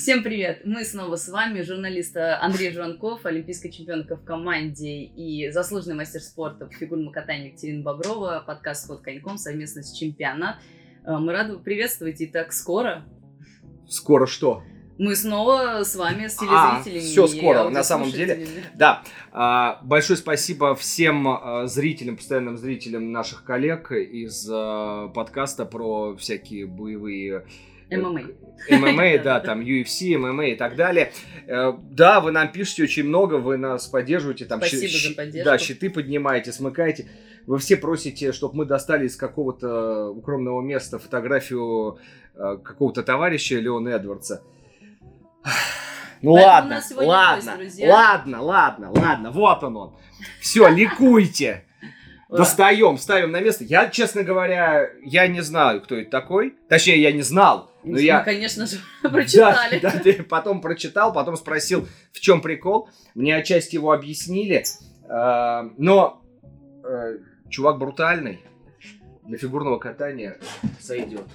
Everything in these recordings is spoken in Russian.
Всем привет! Мы снова с вами, журналист Андрей Жуанков, олимпийская чемпионка в команде и заслуженный мастер спорта по фигурному катанию Екатерина Боброва, подкаст «Ход коньком» совместно с чемпионат. Э, мы рады приветствовать и так скоро. Скоро что? Мы снова с вами, с телезрителями. А, все скоро, на самом деле. Да. А, большое спасибо всем а, зрителям, постоянным зрителям наших коллег из а, подкаста про всякие боевые ММА. ММА, да, там UFC, ММА и так далее. Э, да, вы нам пишете очень много, вы нас поддерживаете. Там Спасибо щ- за поддержку. Да, щиты поднимаете, смыкаете. Вы все просите, чтобы мы достали из какого-то укромного места фотографию э, какого-то товарища Леона Эдвардса. Ну ладно, ладно, гость, ладно, ладно, ладно, вот он он. Все, ликуйте. Достаем, ставим на место. Я, честно говоря, я не знаю, кто это такой. Точнее, я не знал. Но Мы, я... конечно же, прочитали. Да, да, потом прочитал, потом спросил, в чем прикол. Мне отчасти его объяснили. А, но э, чувак брутальный. Для фигурного катания сойдет.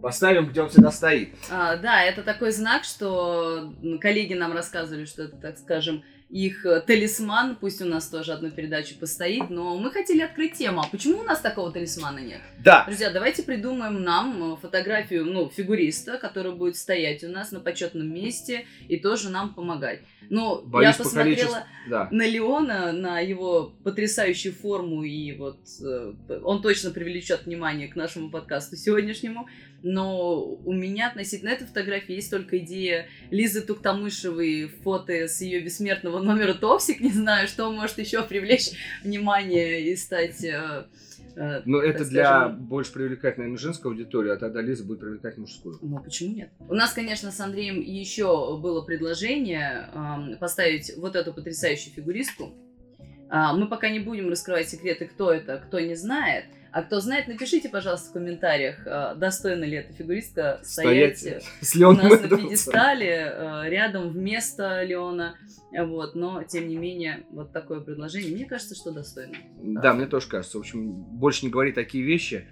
Поставим, где он всегда стоит. А, да, это такой знак, что коллеги нам рассказывали, что это, так скажем, их э, талисман, пусть у нас тоже одну передачу постоит, но мы хотели открыть тему. А почему у нас такого талисмана нет? Да. Друзья, давайте придумаем нам э, фотографию, ну, фигуриста, который будет стоять у нас на почетном месте и тоже нам помогать. Ну, я посмотрела да. на Леона, на его потрясающую форму, и вот э, он точно привлечет внимание к нашему подкасту сегодняшнему. Но у меня относительно этой фотографии есть только идея Лизы Туктамышевой, фото с ее бессмертного номера Товсик. Не знаю, что может еще привлечь внимание и стать... Э, э, Но это скажем... для больше привлекательной женской аудитории, а тогда Лиза будет привлекать мужскую. Ну, почему нет? У нас, конечно, с Андреем еще было предложение э, поставить вот эту потрясающую фигуристку. Э, мы пока не будем раскрывать секреты, кто это, кто не знает. А кто знает, напишите, пожалуйста, в комментариях, э, достойна ли эта фигуристка стоять, стоять с у нас на пьедестале, э, рядом вместо Леона. Вот, но, тем не менее, вот такое предложение. Мне кажется, что достойно. Да, да мне тоже кажется. В общем, больше не говори такие вещи.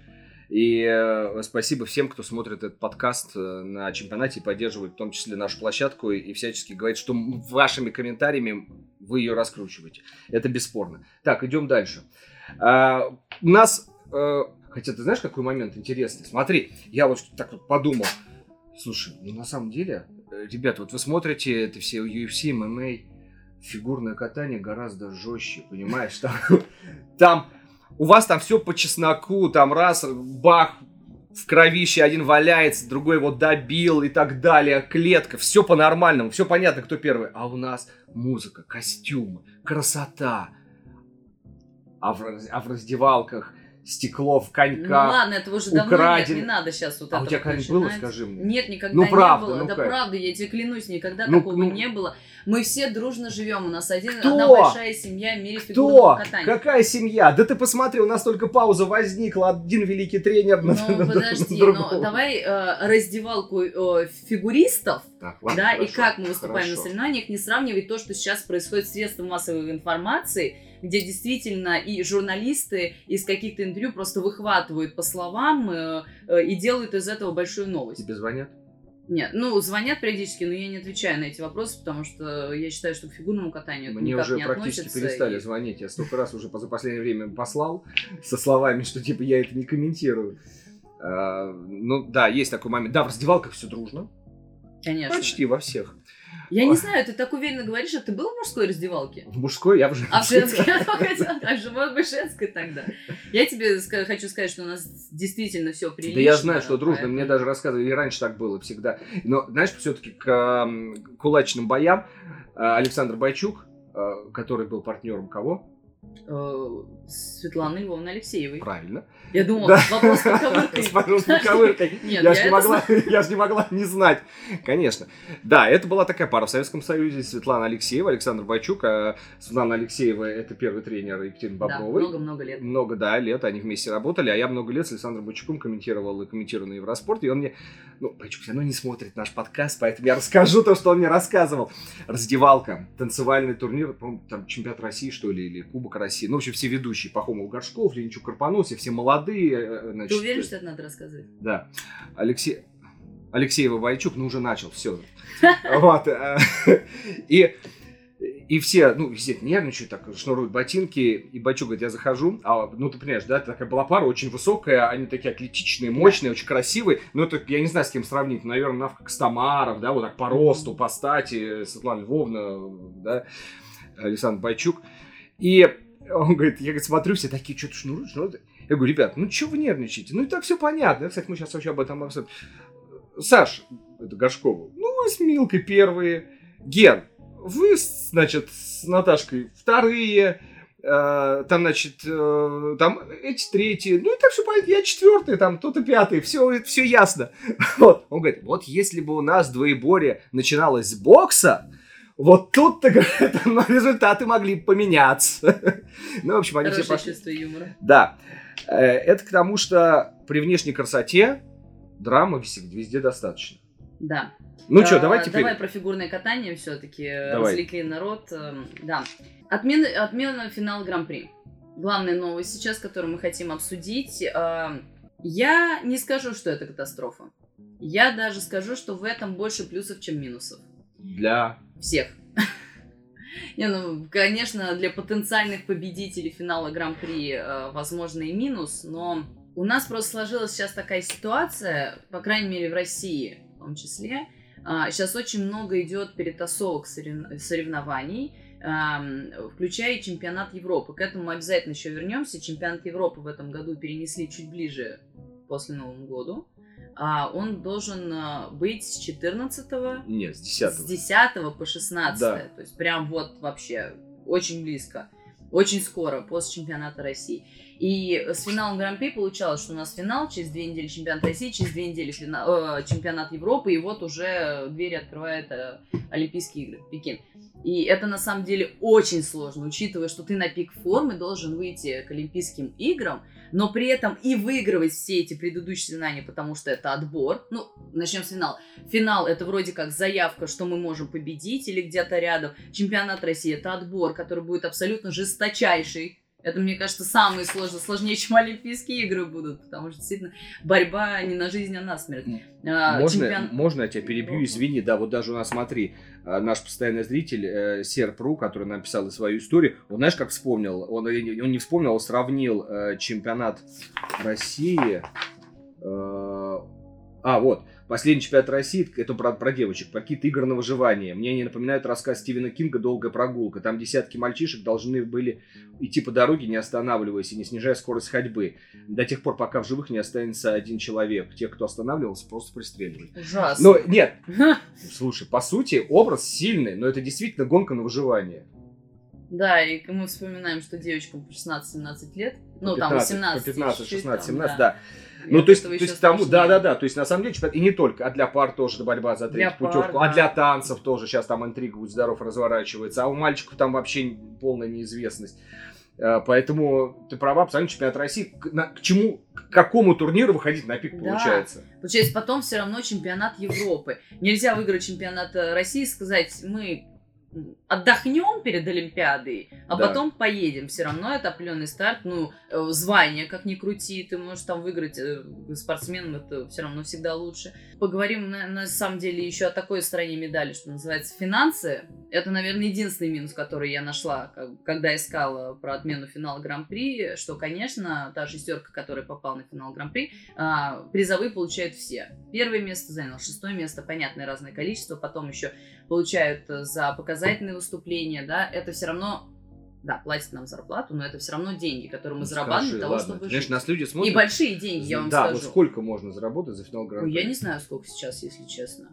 И э, спасибо всем, кто смотрит этот подкаст э, на чемпионате и поддерживает в том числе нашу площадку и, и всячески говорит, что вашими комментариями вы ее раскручиваете. Это бесспорно. Так, идем дальше. А, у нас Э, хотя ты знаешь, какой момент интересный? Смотри, я вот так вот подумал. Слушай, ну на самом деле, э, ребят, вот вы смотрите это все UFC, MMA, фигурное катание гораздо жестче, понимаешь? Там, там у вас там все по чесноку, там раз, бах, в кровище один валяется, другой его добил и так далее, клетка, все по-нормальному, все понятно, кто первый. А у нас музыка, костюмы, красота. А в, а в раздевалках стекло в коньках. Ну ладно, этого уже давно украден... нет, не надо сейчас вот а у тебя когда-нибудь было, скажи мне? Нет, никогда ну, правда, не было. Ну, да как? правда, я тебе клянусь, никогда ну, такого ну... не было. Мы все дружно живем, у нас один, Кто? одна большая семья в мире Кто? катания. Какая семья? Да ты посмотри, у нас только пауза возникла, один великий тренер Ну на, подожди, на ну давай э, раздевалку э, фигуристов, так, ладно, да, хорошо, и как мы выступаем хорошо. на соревнованиях, не сравнивать то, что сейчас происходит в средствах массовой информации, где действительно и журналисты из каких-то интервью просто выхватывают по словам э, э, и делают из этого большую новость. Тебе звонят? Нет, ну, звонят периодически, но я не отвечаю на эти вопросы, потому что я считаю, что к фигурному катанию Мне никак уже не практически относится, перестали и... звонить. Я столько раз уже за последнее время послал со словами, что типа я это не комментирую. А, ну да, есть такой момент. Да, в раздевалках все дружно. Конечно. Почти во всех. Я не знаю, ты так уверенно говоришь, а ты был в мужской раздевалке? В мужской? Я в женской. А в женской? А же может быть женской тогда. Я тебе хочу сказать, что у нас действительно все прилично. Да я знаю, что дружно. Мне даже рассказывали, и раньше так было всегда. Но, знаешь, все-таки к кулачным боям э, Александр Байчук, э, который был партнером кого? Светланы Львовны Алексеевой. Правильно. Я думала, да. вопрос с поковыркой. Вопрос с поковыркой. я же не, могла, я ж не могла не знать. Конечно. Да, это была такая пара в Советском Союзе. Светлана Алексеева, Александр Байчук. А Светлана Алексеева – это первый тренер Екатерины Бобровой. много-много лет. Много, да, лет. Они вместе работали. А я много лет с Александром Байчуком комментировал и комментирую на Евроспорте. И он мне... Ну, Байчук все равно не смотрит наш подкаст, поэтому я расскажу то, что он мне рассказывал. Раздевалка, танцевальный турнир, там чемпионат России, что ли, или Кубок России России. Ну, в общем, все ведущие. Пахомов Горшков, Леничук Карпаносов, все молодые. Э, значит, Ты уверен, что это надо рассказывать? Да. Алексей... Алексеева Бойчук, ну, уже начал, все. Вот. Э, и и все, ну, везде нервничают, так шнуруют ботинки, и Бачу говорит, я захожу, а, ну, ты понимаешь, да, такая была пара очень высокая, они такие атлетичные, мощные, очень красивые, ну, это, я не знаю, с кем сравнить, наверное, Навка Костомаров, да, вот так по росту, по стати, Светлана Львовна, да, Александр Байчук, и он говорит, я говорит, смотрю, все такие, что-то шнуруют, шнуруют, я говорю, ребят, ну, что вы нервничаете? Ну, и так все понятно, кстати, мы сейчас вообще об этом обсудим. Саш, это Горшкова, ну, вы с Милкой первые, Ген, вы, значит, с Наташкой вторые, э, там, значит, э, там эти третьи, ну и так все понятно, я четвертый, там кто-то пятый, все, все ясно. Вот. Он говорит, вот если бы у нас двоеборье начиналось с бокса, вот тут-то, ну, результаты могли поменяться. ну, в общем, они все пошли. юмора. Да. Э, это к тому, что при внешней красоте драмы везде достаточно. Да. Ну что, давай теперь. Давай про фигурное катание все-таки. Развлекли народ. Да. Отмена, отмена финала Гран-при. Главная новость сейчас, которую мы хотим обсудить. Я не скажу, что это катастрофа. Я даже скажу, что в этом больше плюсов, чем минусов. Для всех. Не, ну, конечно, для потенциальных победителей финала Гран-при э, возможно и минус, но у нас просто сложилась сейчас такая ситуация, по крайней мере в России в том числе, Сейчас а, очень много идет перетасовок соревнований, включая чемпионат Европы. К этому мы обязательно еще вернемся. Чемпионат Европы в этом году перенесли чуть ближе после Нового года. А он должен а, быть с 14 Нет, с 10 С 10 по 16 да. То есть прям вот вообще очень близко. Очень скоро, после чемпионата России. И с финалом Гран-при получалось, что у нас финал, через две недели чемпионат России, через две недели финал, э, чемпионат Европы, и вот уже двери открывает э, Олимпийские игры, Пекин. И это на самом деле очень сложно, учитывая, что ты на пик формы должен выйти к Олимпийским играм, но при этом и выигрывать все эти предыдущие соревнования, потому что это отбор. Ну, начнем с финала. Финал это вроде как заявка, что мы можем победить или где-то рядом. Чемпионат России это отбор, который будет абсолютно жесточайший это, мне кажется, самые сложные, сложнее, чем Олимпийские игры будут, потому что действительно борьба не на жизнь, а на смерть. А, можно, чемпион... можно я тебя перебью, извини, да, вот даже у нас, смотри, а, наш постоянный зритель э, Серпру, который написал свою историю, он знаешь, как вспомнил, он, он не вспомнил, он сравнил э, чемпионат России, э, а, вот, Последний чемпионат России, это про, про девочек, про какие-то игры на выживание. Мне они напоминают рассказ Стивена Кинга «Долгая прогулка». Там десятки мальчишек должны были идти по дороге, не останавливаясь и не снижая скорость ходьбы. До тех пор, пока в живых не останется один человек. Тех, кто останавливался, просто пристреливали. Ужасно. Но нет, слушай, по сути, образ сильный, но это действительно гонка на выживание. Да, и мы вспоминаем, что девочкам по 16-17 лет, ну 15, там 18. По 15, 16, 17, да. да ну, то есть, то есть тому, да, да, да, то есть на самом деле и не только, а для пар тоже борьба за третью путевку, пар, а для танцев тоже сейчас там интрига будет здоров разворачивается, а у мальчиков там вообще полная неизвестность. Э, поэтому ты права, абсолютно чемпионат России. К, к чему, к какому турниру выходить на пик да. получается? Получается, потом все равно чемпионат Европы. Нельзя выиграть чемпионат э, России и сказать, мы отдохнем перед Олимпиадой, а да. потом поедем. Все равно это определенный старт. Ну, э, звание, как ни крути, ты можешь там выиграть э, спортсменом, это все равно всегда лучше. Поговорим на, на самом деле еще о такой стороне медали, что называется финансы. Это, наверное, единственный минус, который я нашла, когда искала про отмену финала Гран-при, что, конечно, та шестерка, которая попала на финал Гран-при, а, призовые получают все. Первое место занял, шестое место, понятное разное количество, потом еще получают за показательные выступления, да, это все равно да, платят нам зарплату, но это все равно деньги, которые мы ну, зарабатываем для того, ладно. чтобы жить. нас люди смотрят... Небольшие деньги, я вам да, скажу. Да, вот сколько можно заработать за финал гран Ну, я не знаю, сколько сейчас, если честно.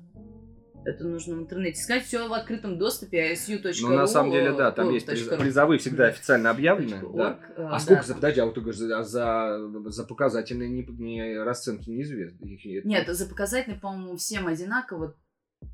Это нужно в интернете искать. Все в открытом доступе, isu.ru. Ну, на самом деле, да, там есть приз, призовые всегда официально объявлены. Да. А, а сколько, да. за, подожди, а вот ты говоришь, за, за, за показательные не, не, расценки неизвестны? Нет, за показательные, по-моему, всем одинаково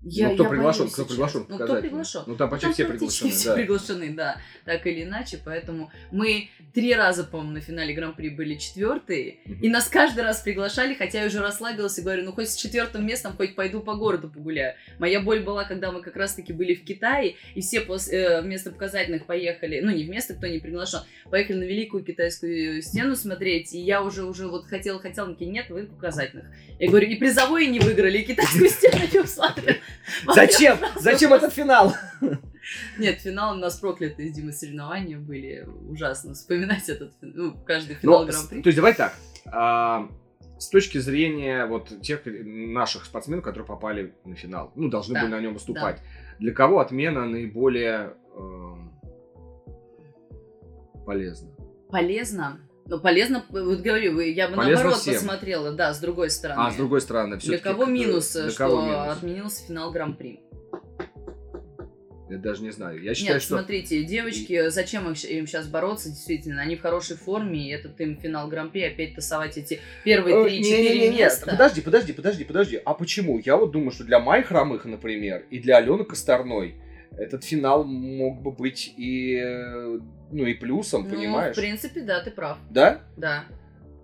Я, ну, кто я приглашен, кто приглашен, Ну, кто приглашен? Ну, там почти там все приглашены, все да. приглашены, да, так или иначе, поэтому мы три раза, по-моему, на финале Гран-при были четвертые, и нас каждый раз приглашали, хотя я уже расслабилась и говорю, ну, хоть с четвертым местом, хоть пойду по городу погуляю. Моя боль была, когда мы как раз-таки были в Китае, и все после, э, вместо показательных поехали, ну, не вместо, кто не приглашен, поехали на Великую Китайскую стену смотреть, и я уже, уже вот хотела, хотела, такие, нет, вы показательных. Я говорю, и призовые не выиграли, и Китайскую стену не усмотрели. Зачем? Зачем этот финал? Нет, финал у нас проклятые с Димой соревнования были. Ужасно вспоминать этот ну, каждый финал Гран-при. То есть давай так. а, с точки зрения вот тех наших спортсменов, которые попали на финал, ну, должны Да, были на нем выступать, для кого отмена наиболее эм, полезна? Полезно. Ну, полезно, вот говорю, я бы Полезно наоборот всем. посмотрела, да, с другой стороны. А, с другой стороны, Для все-таки... кого минус, для что кого минус? отменился финал Гран-при? Я даже не знаю. Я считаю, Нет, что... смотрите, девочки, зачем их- им сейчас бороться, действительно, они в хорошей форме, и этот им финал Гран-при опять тасовать эти первые Э, 3-4 не-не-не-не, места. Подожди, подожди, подожди, подожди. А почему? Я вот думаю, что для Майи Хромых, например, и для Алены Косторной этот финал мог бы быть и, э, ну, и плюсом, Ну, понимаешь? в принципе, да, ты прав. Да? Да.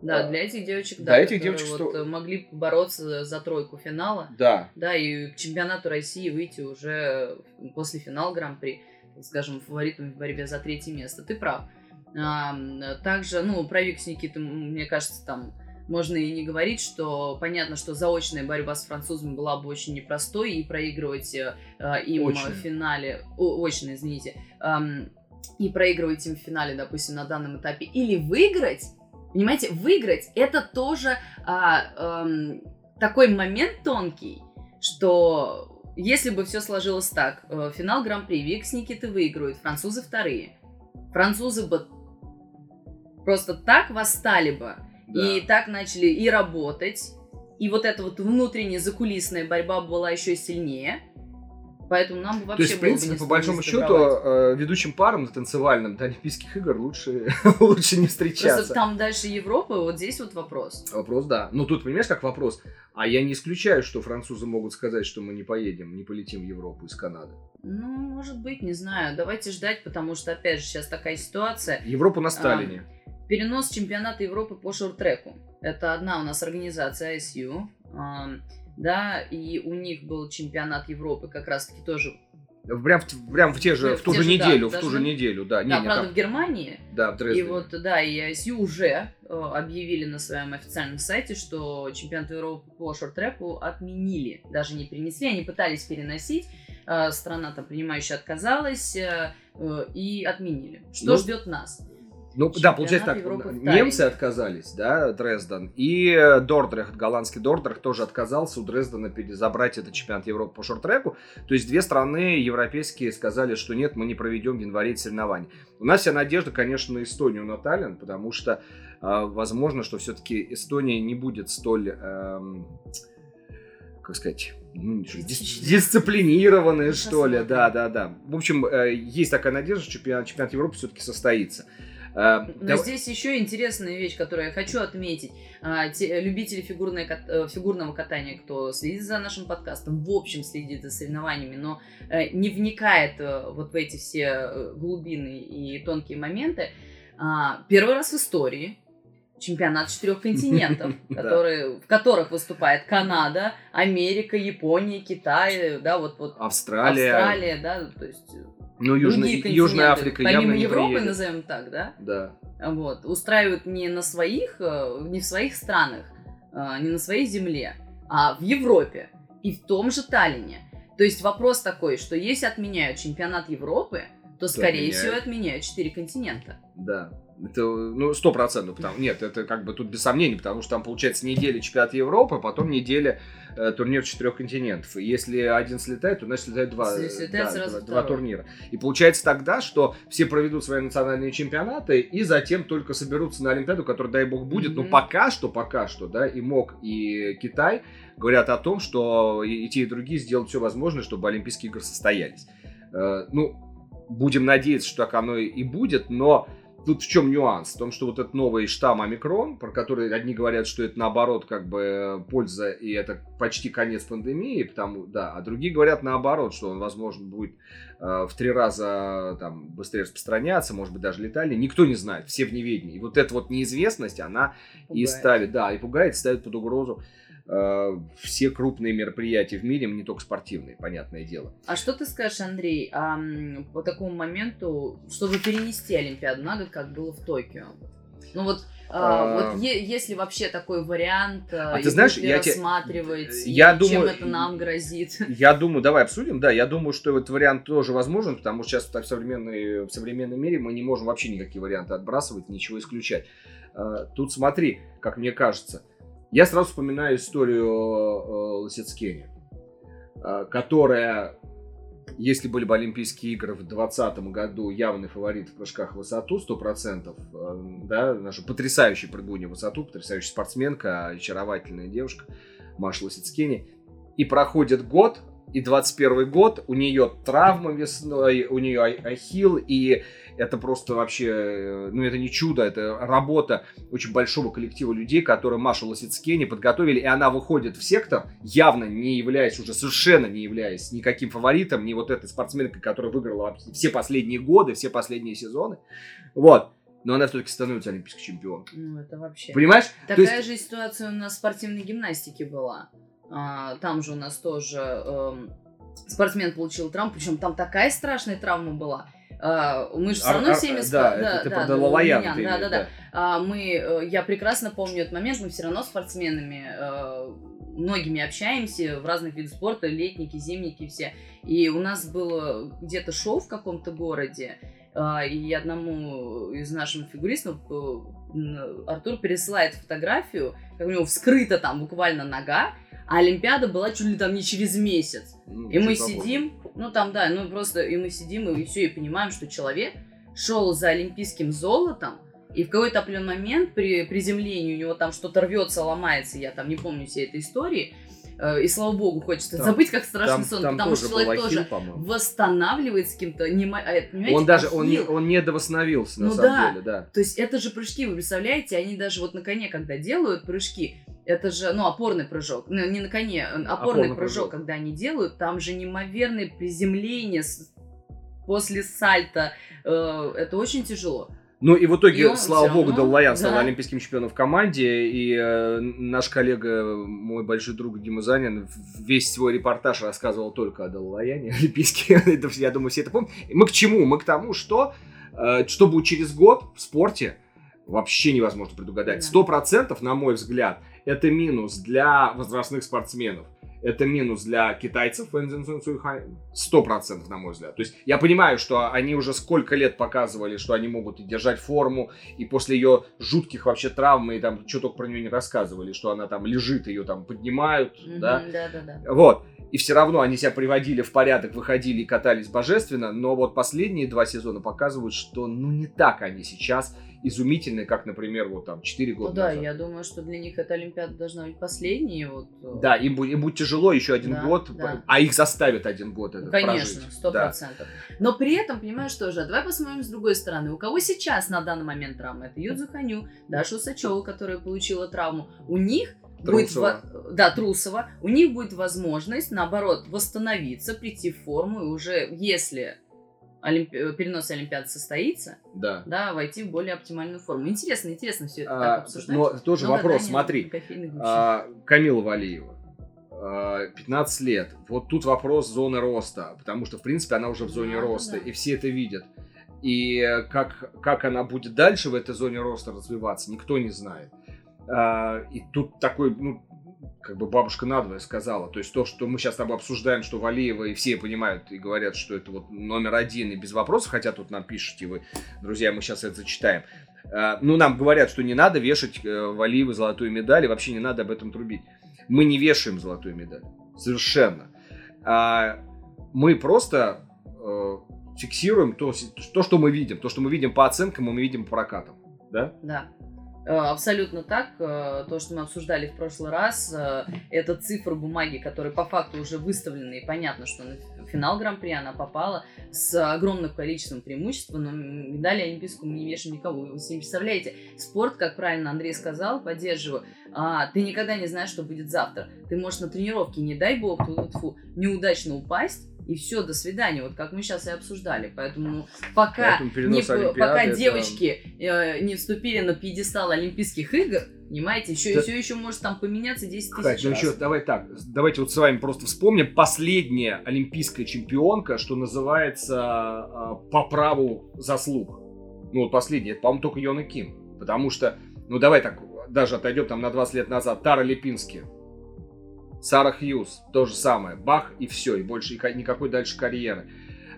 Да, А, для этих девочек, для да, этих которые девочек вот сто- э, могли бороться за тройку финала. Да. Да, и к чемпионату России выйти уже после финала Гран-при, скажем, фаворитом в борьбе за третье место. Ты прав. А, также, ну, про Викс Никиты, м, мне кажется, там можно и не говорить, что понятно, что заочная борьба с французами была бы очень непростой, и проигрывать э, э, им Очная. в финале, о, очно, извините, ам, и проигрывать им в финале, допустим, на данном этапе, или выиграть, понимаете, выиграть, это тоже а, ам, такой момент тонкий, что если бы все сложилось так, э, финал Гран-при, Викс Никиты выигрывают, французы вторые, французы бы просто так восстали бы, да. и так начали и работать, и вот эта вот внутренняя закулисная борьба была еще сильнее, поэтому нам бы вообще То есть, в принципе, по большому счету, э, ведущим парам на танцевальном до Олимпийских игр лучше, лучше не Просто встречаться. там дальше Европа, вот здесь вот вопрос. Вопрос, да. Ну, тут, понимаешь, как вопрос. А я не исключаю, что французы могут сказать, что мы не поедем, не полетим в Европу из Канады. Ну, может быть, не знаю. Давайте ждать, потому что, опять же, сейчас такая ситуация. Европу на Сталине. Перенос чемпионата Европы по шорт-треку. Это одна у нас организация ISU. ам, да, и у них был чемпионат Европы как раз-таки тоже. Прям, в- прям в те же, в в ту же же, да, неделю, в ту же неделю, да. Не, да, не, правда, там- в Германии. да, в И Дрездене. вот, да, и ISU уже э, объявили на своем официальном сайте, что чемпионат Европы по шорт-треку отменили. Даже не перенесли, они пытались переносить. э, страна там принимающая отказалась э, э, и отменили. Что Ну, ждет нас? Ну, да, получается так, Европы немцы отказались, да, Дрезден, и э, Дордрехт, голландский Дордрехт тоже отказался у Дрездена забрать этот чемпионат Европы по шорт-треку. То есть две страны европейские сказали, что нет, мы не проведем в январе эти соревнования. У нас вся надежда, конечно, на Эстонию, на Таллин, потому что э, возможно, что все-таки Эстония не будет столь, эм, как сказать, ну, что, дис- дисциплинированные, что ли, да, да, да. В общем, э, есть такая надежда, что чемпионат, чемпионат Европы все-таки состоится. Э, Но дав- здесь еще интересная вещь, которую я хочу отметить. А, те- любители фигурной э, фигурного катания, кто следит за нашим подкастом, в общем следит за соревнованиями, но э, не вникает э, вот в эти все э, глубины и тонкие моменты, а, первый раз в истории чемпионат четырех континентов, Да. которые, в которых выступает Канада, Америка, Япония, Китай, да, вот, вот Австралия, Австралия, да, то есть э, ну, другие Южная Африка помимо явно не Европы, приедет. назовем так, да, Да. вот, устраивают не на своих, э, не в своих странах, э, не на своей земле, а в Европе и в том же Таллине. То есть вопрос такой, что если отменяют чемпионат Европы, то, скорее отменяют. всего, отменяют четыре континента. Да. Это, ну, сто процентов. Потому... Нет, это как бы тут без сомнений, потому что там получается неделя чемпионата Европы, а потом неделя турнир четырех континентов. И если один слетает, то значит слетает два, Если слетает, да, сразу два, два турнира. И получается тогда, что все проведут свои национальные чемпионаты и затем только соберутся на Олимпиаду, которая, дай бог, будет. Но Мгм. пока что, пока что, да, и МОК, и Китай говорят о том, что и, и те, и другие сделают все возможное, чтобы Олимпийские игры состоялись. Э, ну, будем надеяться, что так оно и будет, но тут в чем нюанс? В том, что вот этот новый штамм омикрон, про который одни говорят, что это наоборот как бы польза и это почти конец пандемии, потому, да, а другие говорят наоборот, что он, возможно, будет э, в три раза там быстрее распространяться, может быть, даже летальнее. Никто не знает, все в неведении. И вот эта вот неизвестность, она пугает. и ставит, да, и пугает, ставит под угрозу Э, все крупные мероприятия в мире, не только спортивные, понятное дело. А что ты скажешь, Андрей, а, по такому моменту, чтобы перенести Олимпиаду на год, как было в Токио? Ну вот а, а, вот е- если вообще такой вариант, а ты знаешь, я рассматривать, те... я чем думаю, это нам грозит? Я думаю, давай обсудим, да, я думаю, что этот вариант тоже возможен, потому что сейчас в, современной, в современном мире мы не можем вообще никакие варианты отбрасывать, ничего исключать. Тут смотри, как мне кажется, я сразу вспоминаю историю э, Лосицкени, э, которая, если были бы Олимпийские игры в 2020 году, явный фаворит в прыжках в высоту, 100%, э, да, наша потрясающая прыгунья в высоту, потрясающая спортсменка, очаровательная девушка Маша Лосицкени, и проходит год, и 21 год, у нее травма весной, у нее ахилл, и это просто вообще, э, ну это не чудо, это работа очень большого коллектива людей, которые Машу Лосицкени подготовили, и она выходит в сектор, явно не являясь, уже совершенно не являясь никаким фаворитом, ни вот этой спортсменкой, которая выиграла все последние годы, все последние сезоны. Вот но она все-таки становится олимпийской чемпионкой. Ну, это вообще. Понимаешь? Такая есть... же ситуация у нас в спортивной гимнастике была. А, там же у нас тоже эм, спортсмен получил травму, причем там такая страшная травма была. Uh, мы же все равно всеми... Да, да, это да, да, да, да, да, да. Мы, э, я прекрасно помню этот момент, мы все равно спортсменами uh, многими общаемся в разных видах спорта, летники, зимники все. И у нас было где-то шоу в каком-то городе, и одному из наших фигуристов Артур пересылает фотографию, как у него вскрыта там буквально нога, а Олимпиада была чуть ли там не через месяц. Ну, и мы сидим, ну там, да, ну просто, и мы сидим и все, и понимаем, что человек шел за олимпийским золотом, и в какой-то определенный момент при приземлении у него там что-то рвется, ломается, я там не помню всей этой истории, э, и слава богу, хочется там, забыть, как страшный там, сон, там потому что человек тоже хил, восстанавливается каким-то не а Он даже он не, он не довосстановился, на ну, самом да. деле, да. То есть это же прыжки, вы представляете, они даже вот на коне, когда делают прыжки, это же, ну, опорный прыжок. Ну, не на коне, опорный, опорный прыжок, прыжок, когда они делают, там же неимоверное приземление после сальта. Э, это очень тяжело. Ну и в итоге, и слава богу, Даллаян стал да. олимпийским чемпионом в команде, и э, наш коллега, мой большой друг Дима Занин, весь свой репортаж рассказывал только о Даллаяне, олимпийский, я думаю, все это помнят. И мы к чему? Мы к тому, что, э, что будет через год в спорте, вообще невозможно предугадать. Сто процентов, на мой взгляд, это минус для возрастных спортсменов. Это минус для китайцев, сто процентов, на мой взгляд. То есть я понимаю, что они уже сколько лет показывали, что они могут и держать форму, и после ее жутких вообще травм, и там что только про нее не рассказывали, что она там лежит, ее там поднимают, mm-hmm, да? Да, да, да. Вот. И все равно они себя приводили в порядок, выходили и катались божественно, но вот последние два сезона показывают, что ну не так они сейчас изумительные, как, например, вот там 4 года ну, да, назад. я думаю, что для них эта Олимпиада должна быть последней. Вот. Э. Да, им, им будет тяжело еще один да, год, да. а их заставят один год это Конечно, сто процентов. Да. Но при этом, понимаешь, тоже, давай посмотрим с другой стороны. У кого сейчас на данный момент травма? Это Юдзу Ханю, Даша Усачева, которая получила травму. У них Трусова. Будет, да, Трусова. У них будет возможность, наоборот, восстановиться, прийти в форму, и уже если Олимпи... Э, перенос Олимпиады состоится, да. да, войти в более оптимальную форму. Интересно, интересно все это а, так обсуждать. Но тоже но вопрос, смотри, а, Камила Валиева, 15 а, лет, вот тут вопрос зоны роста, потому что, в принципе, она уже в зоне да, роста, да. и все это видят. И как, как она будет дальше в этой зоне роста развиваться, никто не знает. А, и тут такой, ну, как бы бабушка надвое сказала. То есть то, что мы сейчас с тобой обсуждаем, что Валиева и все понимают и говорят, что это вот номер один и без вопросов, хотя тут нам пишете вы, друзья, мы сейчас это зачитаем. А, ну, нам говорят, что не надо вешать э, Валиевой золотую медаль, и вообще не надо об этом трубить. Мы не вешаем золотую медаль. Совершенно. А, мы просто э, фиксируем то, то, что мы видим. То, что мы видим по оценкам, мы видим по прокатам. Да? Да. Э, абсолютно так. Э, то, что мы обсуждали в прошлый раз, э, это цифры бумаги, которые по факту уже выставлены, и понятно, что на финал Гран-при она попала с огромным количеством преимуществ, но медали олимпийскую мы не вешаем никого. Вы себе представляете, спорт, как правильно Андрей сказал, поддерживаю, а, ты никогда не знаешь, что будет завтра. Ты можешь на тренировке, не дай бог, фу, неудачно упасть, и все, до свидания. Вот как мы сейчас и обсуждали. Поэтому пока, не, пока это... девочки э, не вступили на пьедестал Олимпийских игр, понимаете, еще, да. все еще может там поменяться 10 тысяч ну раз. еще давай так, давайте вот с вами просто вспомним последняя олимпийская чемпионка, что называется э, по праву заслуг. Ну вот последняя, это, по-моему, только Йона Ким. Потому что, ну давай так, даже отойдем там на 20 лет назад, Тара Липински Сара Хьюз, то же самое. Бах и все, и больше никакой дальше карьеры.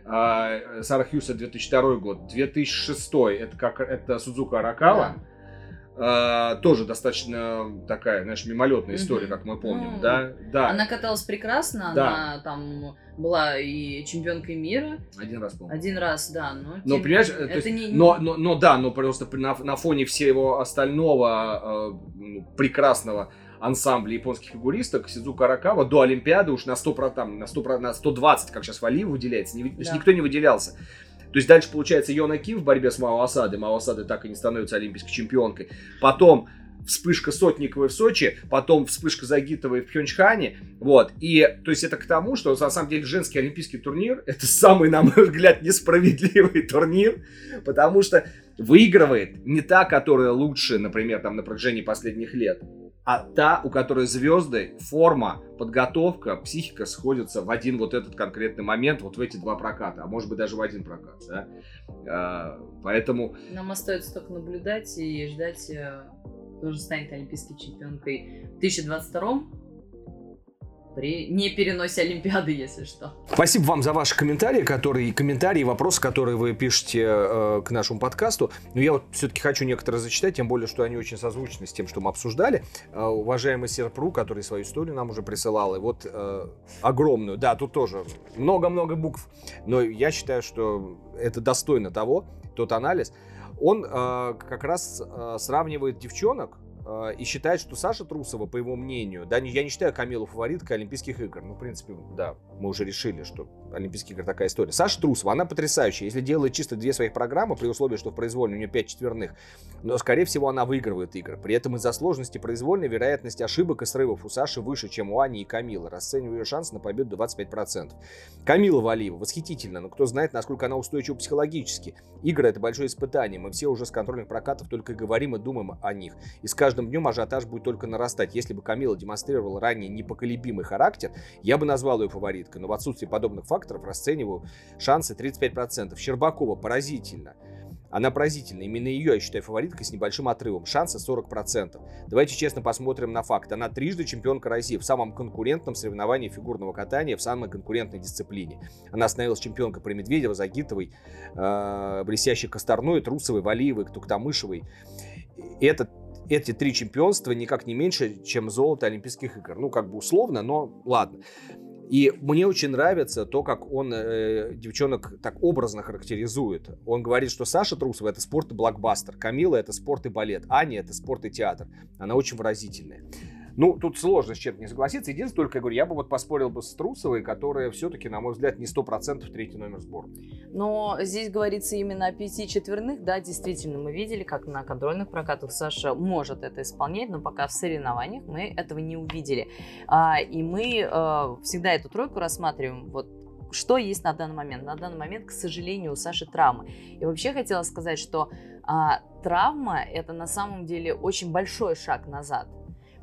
А, Сара Хьюз это 2002 год. 2006 это как это Судзука Аракава. Да. А, тоже достаточно такая, знаешь, мимолетная история, как мы помним, ну, да, да. Она каталась прекрасно, да. она там была и чемпионкой мира. Один раз, по Один раз, да, но. Но тем, понимаешь, это есть, не, но, но, но да, но просто на, на фоне всего остального э, прекрасного ансамбля японских фигуристок Сидзука Аракава до Олимпиады уж на 100%, там, на 100%, на 120, как сейчас Валиев выделяется, не, да. никто не выделялся. То есть дальше получается Йона Ким в борьбе с Мао Асадой. Мао Асада так и не становится олимпийской чемпионкой. Потом вспышка Сотниковой в Сочи, потом вспышка Загитовой в Пхенчхане, вот, и, то есть это к тому, что на самом деле женский олимпийский турнир, это самый, на мой взгляд, несправедливый турнир, потому что выигрывает не та, которая лучше, например, там на протяжении последних лет, а та, у которой звезды, форма, подготовка, психика сходятся в один вот этот конкретный момент, вот в эти два проката, а может быть даже в один прокат, да? А, поэтому... Нам остается только наблюдать и ждать, э, кто же станет олимпийской чемпионкой в 2022 при не Олимпиады, если что. Спасибо вам за ваши комментарии, которые комментарии, вопросы, которые вы пишете э, к нашему подкасту. Но я вот все-таки хочу некоторые зачитать, тем более, что они очень созвучны с тем, что мы обсуждали. Э, уважаемый Серпру, который свою историю нам уже присылал, и вот э, огромную, да, тут тоже много-много букв, но я считаю, что это достойно того, тот анализ. Он э, как раз э, сравнивает девчонок, и считает, что Саша Трусова, по его мнению, да, я не считаю Камилу фавориткой Олимпийских игр. Ну, в принципе, да, мы уже решили, что Олимпийские игры такая история. Саша Трусова, она потрясающая. Если делает чисто две своих программы, при условии, что в произвольной у нее пять четверных, но, скорее всего, она выигрывает игры. При этом из-за сложности произвольной вероятность ошибок и срывов у Саши выше, чем у Ани и Камилы. Расцениваю ее шанс на победу 25%. Камила Валиева восхитительно, но кто знает, насколько она устойчива психологически. Игры — это большое испытание. Мы все уже с контрольных прокатов только и говорим и думаем о них. И с каждым днем ажиотаж будет только нарастать. Если бы Камила демонстрировала ранее непоколебимый характер, я бы назвал ее фавориткой. Но в отсутствии подобных факторов расцениваю шансы 35%. Щербакова поразительно. Она поразительна. Именно ее я считаю фавориткой с небольшим отрывом. Шансы 40%. Давайте честно посмотрим на факт. Она трижды чемпионка России в самом конкурентном соревновании фигурного катания в самой конкурентной дисциплине. Она становилась чемпионкой при Медведева, Загитовой, э, блестящей Косторной, Трусовой, Валиевой, Туктамышевой. И это эти три чемпионства никак не меньше, чем золото Олимпийских игр. Ну, как бы условно, но ладно. И мне очень нравится то, как он э, девчонок так образно характеризует. Он говорит, что Саша Трусова это спорт и блокбастер, Камила это спорт и балет, Аня это спорт и театр. Она очень выразительная. Ну, тут сложно с чем-то не согласиться. Единственное, только я говорю, я бы вот поспорил бы с Трусовой, которая все-таки, на мой взгляд, не сто процентов третий номер сборной. Но здесь говорится именно о пяти четверных. Да, действительно, мы видели, как на контрольных прокатах Саша может это исполнять, но пока в соревнованиях мы этого не увидели. А, и мы а, всегда эту тройку рассматриваем вот что есть на данный момент. На данный момент, к сожалению, у Саши травмы. И вообще хотела сказать, что а, травма это на самом деле очень большой шаг назад.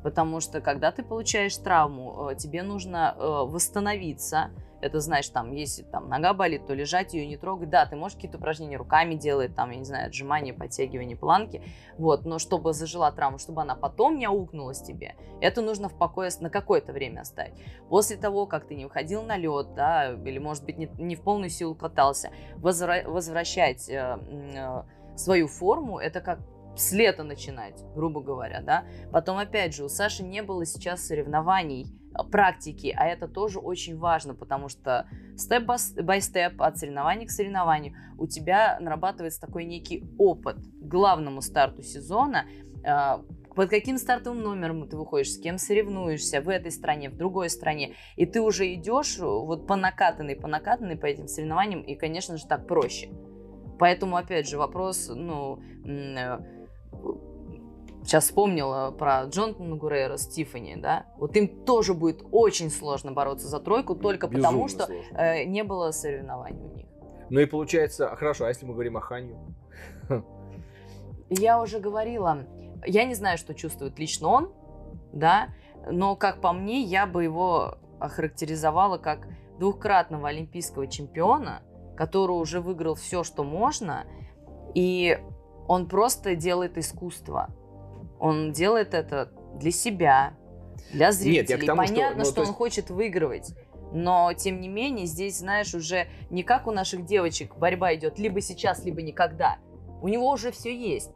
Потому что когда ты получаешь травму, э, тебе нужно э, восстановиться. Это знаешь, там, если там нога болит, то лежать ее не трогать. Да, ты можешь какие-то упражнения руками делать, там, я не знаю, отжимания, подтягивания, планки. Вот, но чтобы зажила травма, чтобы она потом не аукнулась тебе, это нужно в покое на какое-то время оставить. После того, как ты не выходил на лед, да, или, может быть, не, не в полную силу катался, возвра- возвращать э, э, свою форму, это как с лета начинать, грубо говоря, да. Потом, опять же, у Саши не было сейчас соревнований, а, практики, а это тоже очень важно, потому что степ-бай-степ от соревнований к соревнованию у тебя нарабатывается такой некий опыт к главному старту сезона, а, под каким стартовым номером ты выходишь, с кем соревнуешься в этой стране, в другой стране. И ты уже идешь вот по накатанной, по накатанной по этим соревнованиям, и, конечно же, так проще. Поэтому, опять же, вопрос, ну, э, сейчас вспомнила про Джонатана Гурейра с Тиффани, да, вот им тоже будет очень сложно бороться за тройку, только Безумно потому, что э, не было соревнований у них. Ну и получается, хорошо, а если мы говорим о Ханю? Я уже говорила, я не знаю, что чувствует лично он, да, но, как по мне, я бы его охарактеризовала как двухкратного олимпийского чемпиона, который уже выиграл все, что можно, и он просто делает искусство. Он делает это для себя, для зрителей. Нет, я к тому, Понятно, что, ну, что есть... он хочет выигрывать. Но, тем не менее, здесь, знаешь, уже не как у наших девочек борьба идет либо сейчас, либо никогда. У него уже все есть,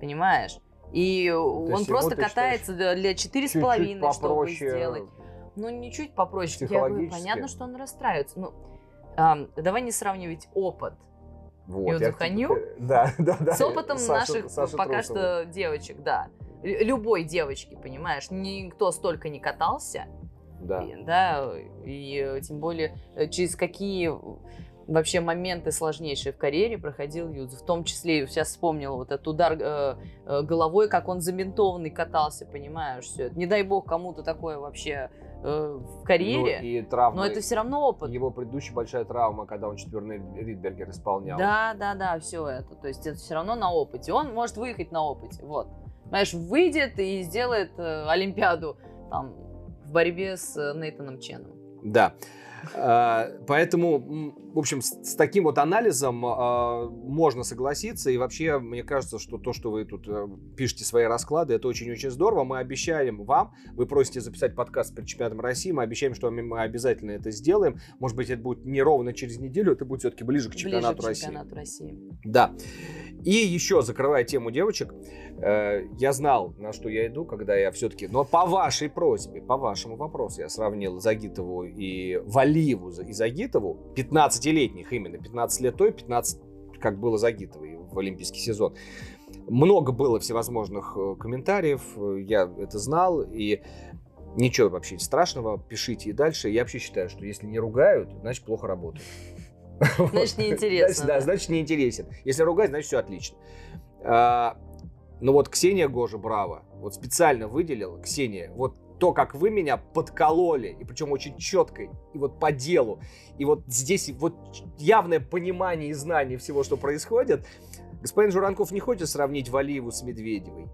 понимаешь? И То он просто катается для четыре с половиной, чтобы сделать. Ну, не чуть попроще. Я говорю, понятно, что он расстраивается. Ну, эм, давай не сравнивать опыт. Вот, Юдзу Ханю да, да, да. с опытом Саша, наших Саша пока Трусова. что девочек, да. Любой девочки, понимаешь, никто столько не катался. Да. И, да, и тем более э, через какие вообще моменты сложнейшие в карьере проходил Юдзу. В том числе, сейчас вспомнил вот этот удар э, э, головой, как он заментованный катался, понимаешь, все это. Не дай бог кому-то такое вообще э, в карьере, ну, и травмы, но это все равно опыт. Его предыдущая большая травма, когда он четверный Ридбергер исполнял. Да, да, да, все это. То есть это все равно на опыте. Он может выехать на опыте, вот. Знаешь, выйдет и сделает э, Олимпиаду там в борьбе с э, Нейтаном Ченом. Да. А, поэтому, в общем, с, таким вот анализом а, можно согласиться. И вообще, мне кажется, что то, что вы тут э, пишете свои расклады, это очень-очень здорово. Мы обещаем вам, вы просите записать подкаст перед чемпионатом России, мы обещаем, что мы обязательно это сделаем. Может быть, это будет не ровно через неделю, это будет все-таки ближе к чемпионату, ближе к чемпионату России. России. Да. И еще, закрывая тему девочек, э, я знал, на что я иду, когда я все-таки, но по вашей просьбе, по вашему вопросу, я сравнил Загитову и Валиеву и Загитову, 15-летних именно, 15 лет той, 15, как было Загитовой в олимпийский сезон. Много было всевозможных э, комментариев, я это знал, и ничего вообще страшного, пишите и дальше. Я вообще считаю, что если не ругают, значит плохо работают. Значит, неинтересно. Да, значит, неинтересен. Если ругать, значит, все отлично. А, ну вот Ксения Гожа, браво. Вот специально выделил, Ксения, вот то, как вы меня подкололи, и причем очень четко, и вот по делу, и вот здесь вот явное понимание и знание всего, что происходит. Господин Журанков не хочет сравнить Валиеву с Медведевой.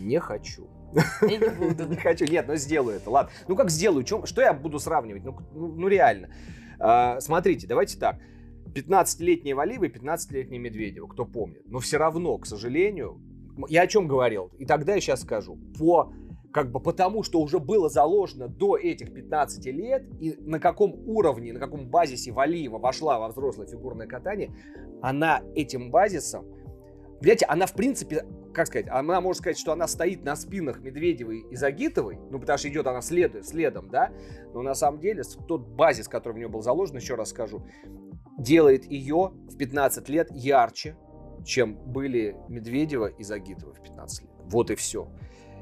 Не хочу. Я не буду. Не хочу. Нет, но сделаю это. Ладно. Ну как сделаю? Что я буду сравнивать? Ну, ну, ну реально. А, смотрите, давайте так. 15-летняя Валиева и 15-летняя Медведева, кто помнит. Но все равно, к сожалению, я о чем говорил, и тогда я сейчас скажу, по как бы потому, что уже было заложено до этих 15 лет, и на каком уровне, на каком базисе Валиева вошла во взрослое фигурное катание, она этим базисом, понимаете, она в принципе, как сказать, она может сказать, что она стоит на спинах Медведевой и Загитовой, ну потому что идет она следует, следом, да, но на самом деле тот базис, который в нее был заложен, еще раз скажу, делает ее в 15 лет ярче, чем были Медведева и Загитова в 15 лет. Вот и все.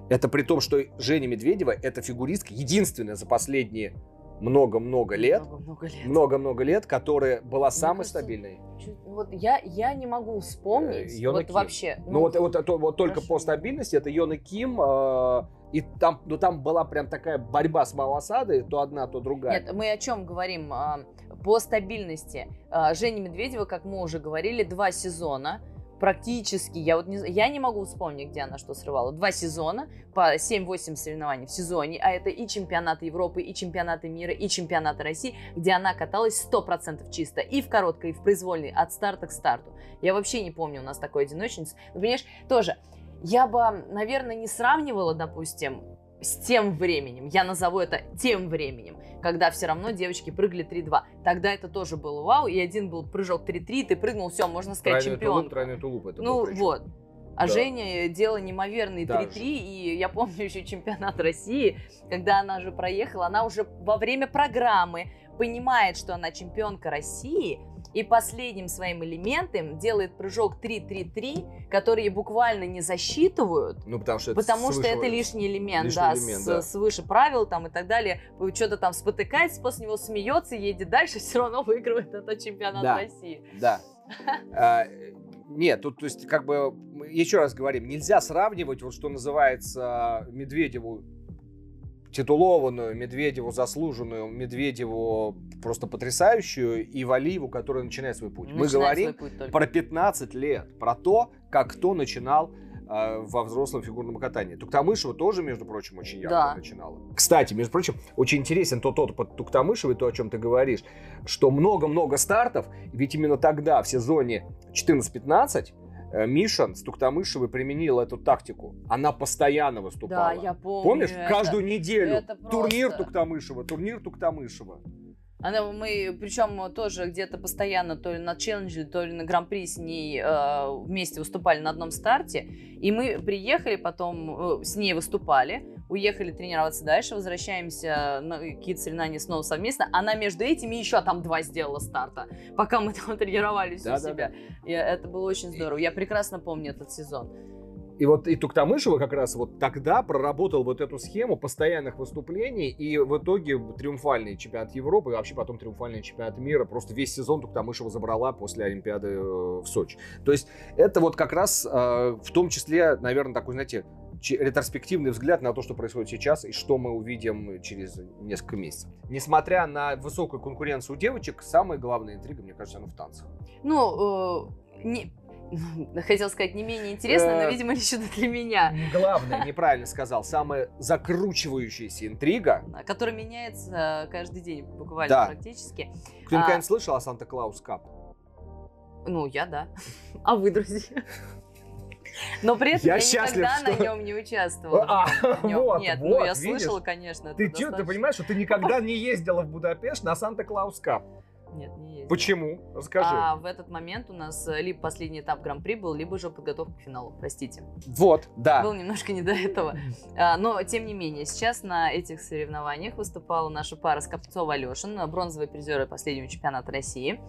Это при том, что Женя Медведева – это фигуристка, единственная за последние много-много лет, много-много лет, много-много лет, которая была Мне самой кажется, стабильной. Чуть, вот я, я не могу вспомнить э, вот Ким. вообще. Ну, ну вот, вот, вот, вот только по стабильности это Йона Ким, э, и там, ну, там была прям такая борьба с Малосадой, то одна, то другая. Нет, мы о чем говорим? А, по стабильности. А, Женя Медведева, как мы уже говорили, два сезона практически, я вот не, я не могу вспомнить, где она что срывала. Два сезона по 7-8 соревнований в сезоне, а это и чемпионаты Европы, и чемпионаты мира, и чемпионаты России, где она каталась 100% чисто, и в короткой, и в произвольной, от старта к старту. Я вообще не помню у нас такой одиночницы. Ну, понимаешь, тоже, я бы, наверное, не сравнивала, допустим, с тем временем, я назову это тем временем, когда все равно девочки прыгали 3-2. Тогда это тоже было вау, и один был прыжок 3-3, ты прыгнул, все, можно сказать, тройной чемпион. Тулуп, тройной тулуп, это Ну вот. А да. Женя делала неимоверные 3-3, и я помню еще чемпионат России, когда она же проехала, она уже во время программы понимает, что она чемпионка России, и последним своим элементом делает прыжок 3-3-3, которые буквально не засчитывают, ну, потому что, потому что это лишний элемент, лишний да, элемент с, да, свыше правил там и так далее. Что-то там спотыкается, после него смеется, едет дальше, все равно выигрывает этот чемпионат да, России. Да. А, нет, тут, то есть, как бы, еще раз говорим, нельзя сравнивать, вот что называется, Медведеву титулованную, Медведеву заслуженную, Медведеву просто потрясающую и Валиеву, которая начинает свой путь. Начинает Мы говорим путь про 15 лет, про то, как кто начинал э, во взрослом фигурном катании. Туктамышева тоже, между прочим, очень ярко да. начинала. Кстати, между прочим, очень интересен тот опыт Туктамышевой, то, о чем ты говоришь, что много-много стартов, ведь именно тогда, в сезоне 14-15, Э, Мишан с Туктамышевой применил эту тактику. Она постоянно выступала. Да, я помню. Помнишь, это, каждую неделю это просто... турнир Туктамышева, турнир Туктамышева. Она, мы, причем тоже где-то постоянно, то ли на челлендже, то ли на гран-при с ней э, вместе выступали на одном старте. И мы приехали, потом э, с ней выступали, уехали тренироваться дальше, возвращаемся на какие-то соревнования снова совместно. Она между этими еще там два сделала старта, пока мы там тренировались да, у да, себя. Да. И это было очень здорово. Я прекрасно помню этот сезон. И вот и Туктамышева как раз вот тогда проработал вот эту схему постоянных выступлений, и в итоге триумфальный чемпионат Европы, и вообще потом триумфальный чемпионат мира, просто весь сезон Туктамышева забрала после Олимпиады э, в Сочи. То есть это вот как раз э, в том числе, наверное, такой, знаете, ретроспективный взгляд на то, что происходит сейчас и что мы увидим через несколько месяцев. Несмотря на высокую конкуренцию у девочек, самая главная интрига, мне кажется, она в танцах. Ну, э, не, хотел сказать, не менее интересно, но, э, видимо, лично для меня. Главное, неправильно сказал, самая закручивающаяся интрига. Которая меняется каждый день буквально да. практически. Кто-нибудь а... слышал о Санта-Клаус Кап? Ну, я да. А вы, друзья? Но при этом я, я счастлив, никогда что... на нем не участвовала. А, Вот, Нет, вот, ну я видишь? слышала, конечно. Ты, достаточно... ты понимаешь, что ты никогда не ездила в Будапешт на Санта-Клаус Кап? Нет, не ездила. Почему? Расскажи. А в этот момент у нас э, либо последний этап Гран-при был, либо же подготовка к финалу, простите. Вот, да. Был немножко не до этого. А, но, тем не менее, сейчас на этих соревнованиях выступала наша пара Скопцова-Алешин, бронзовые призеры последнего чемпионата России.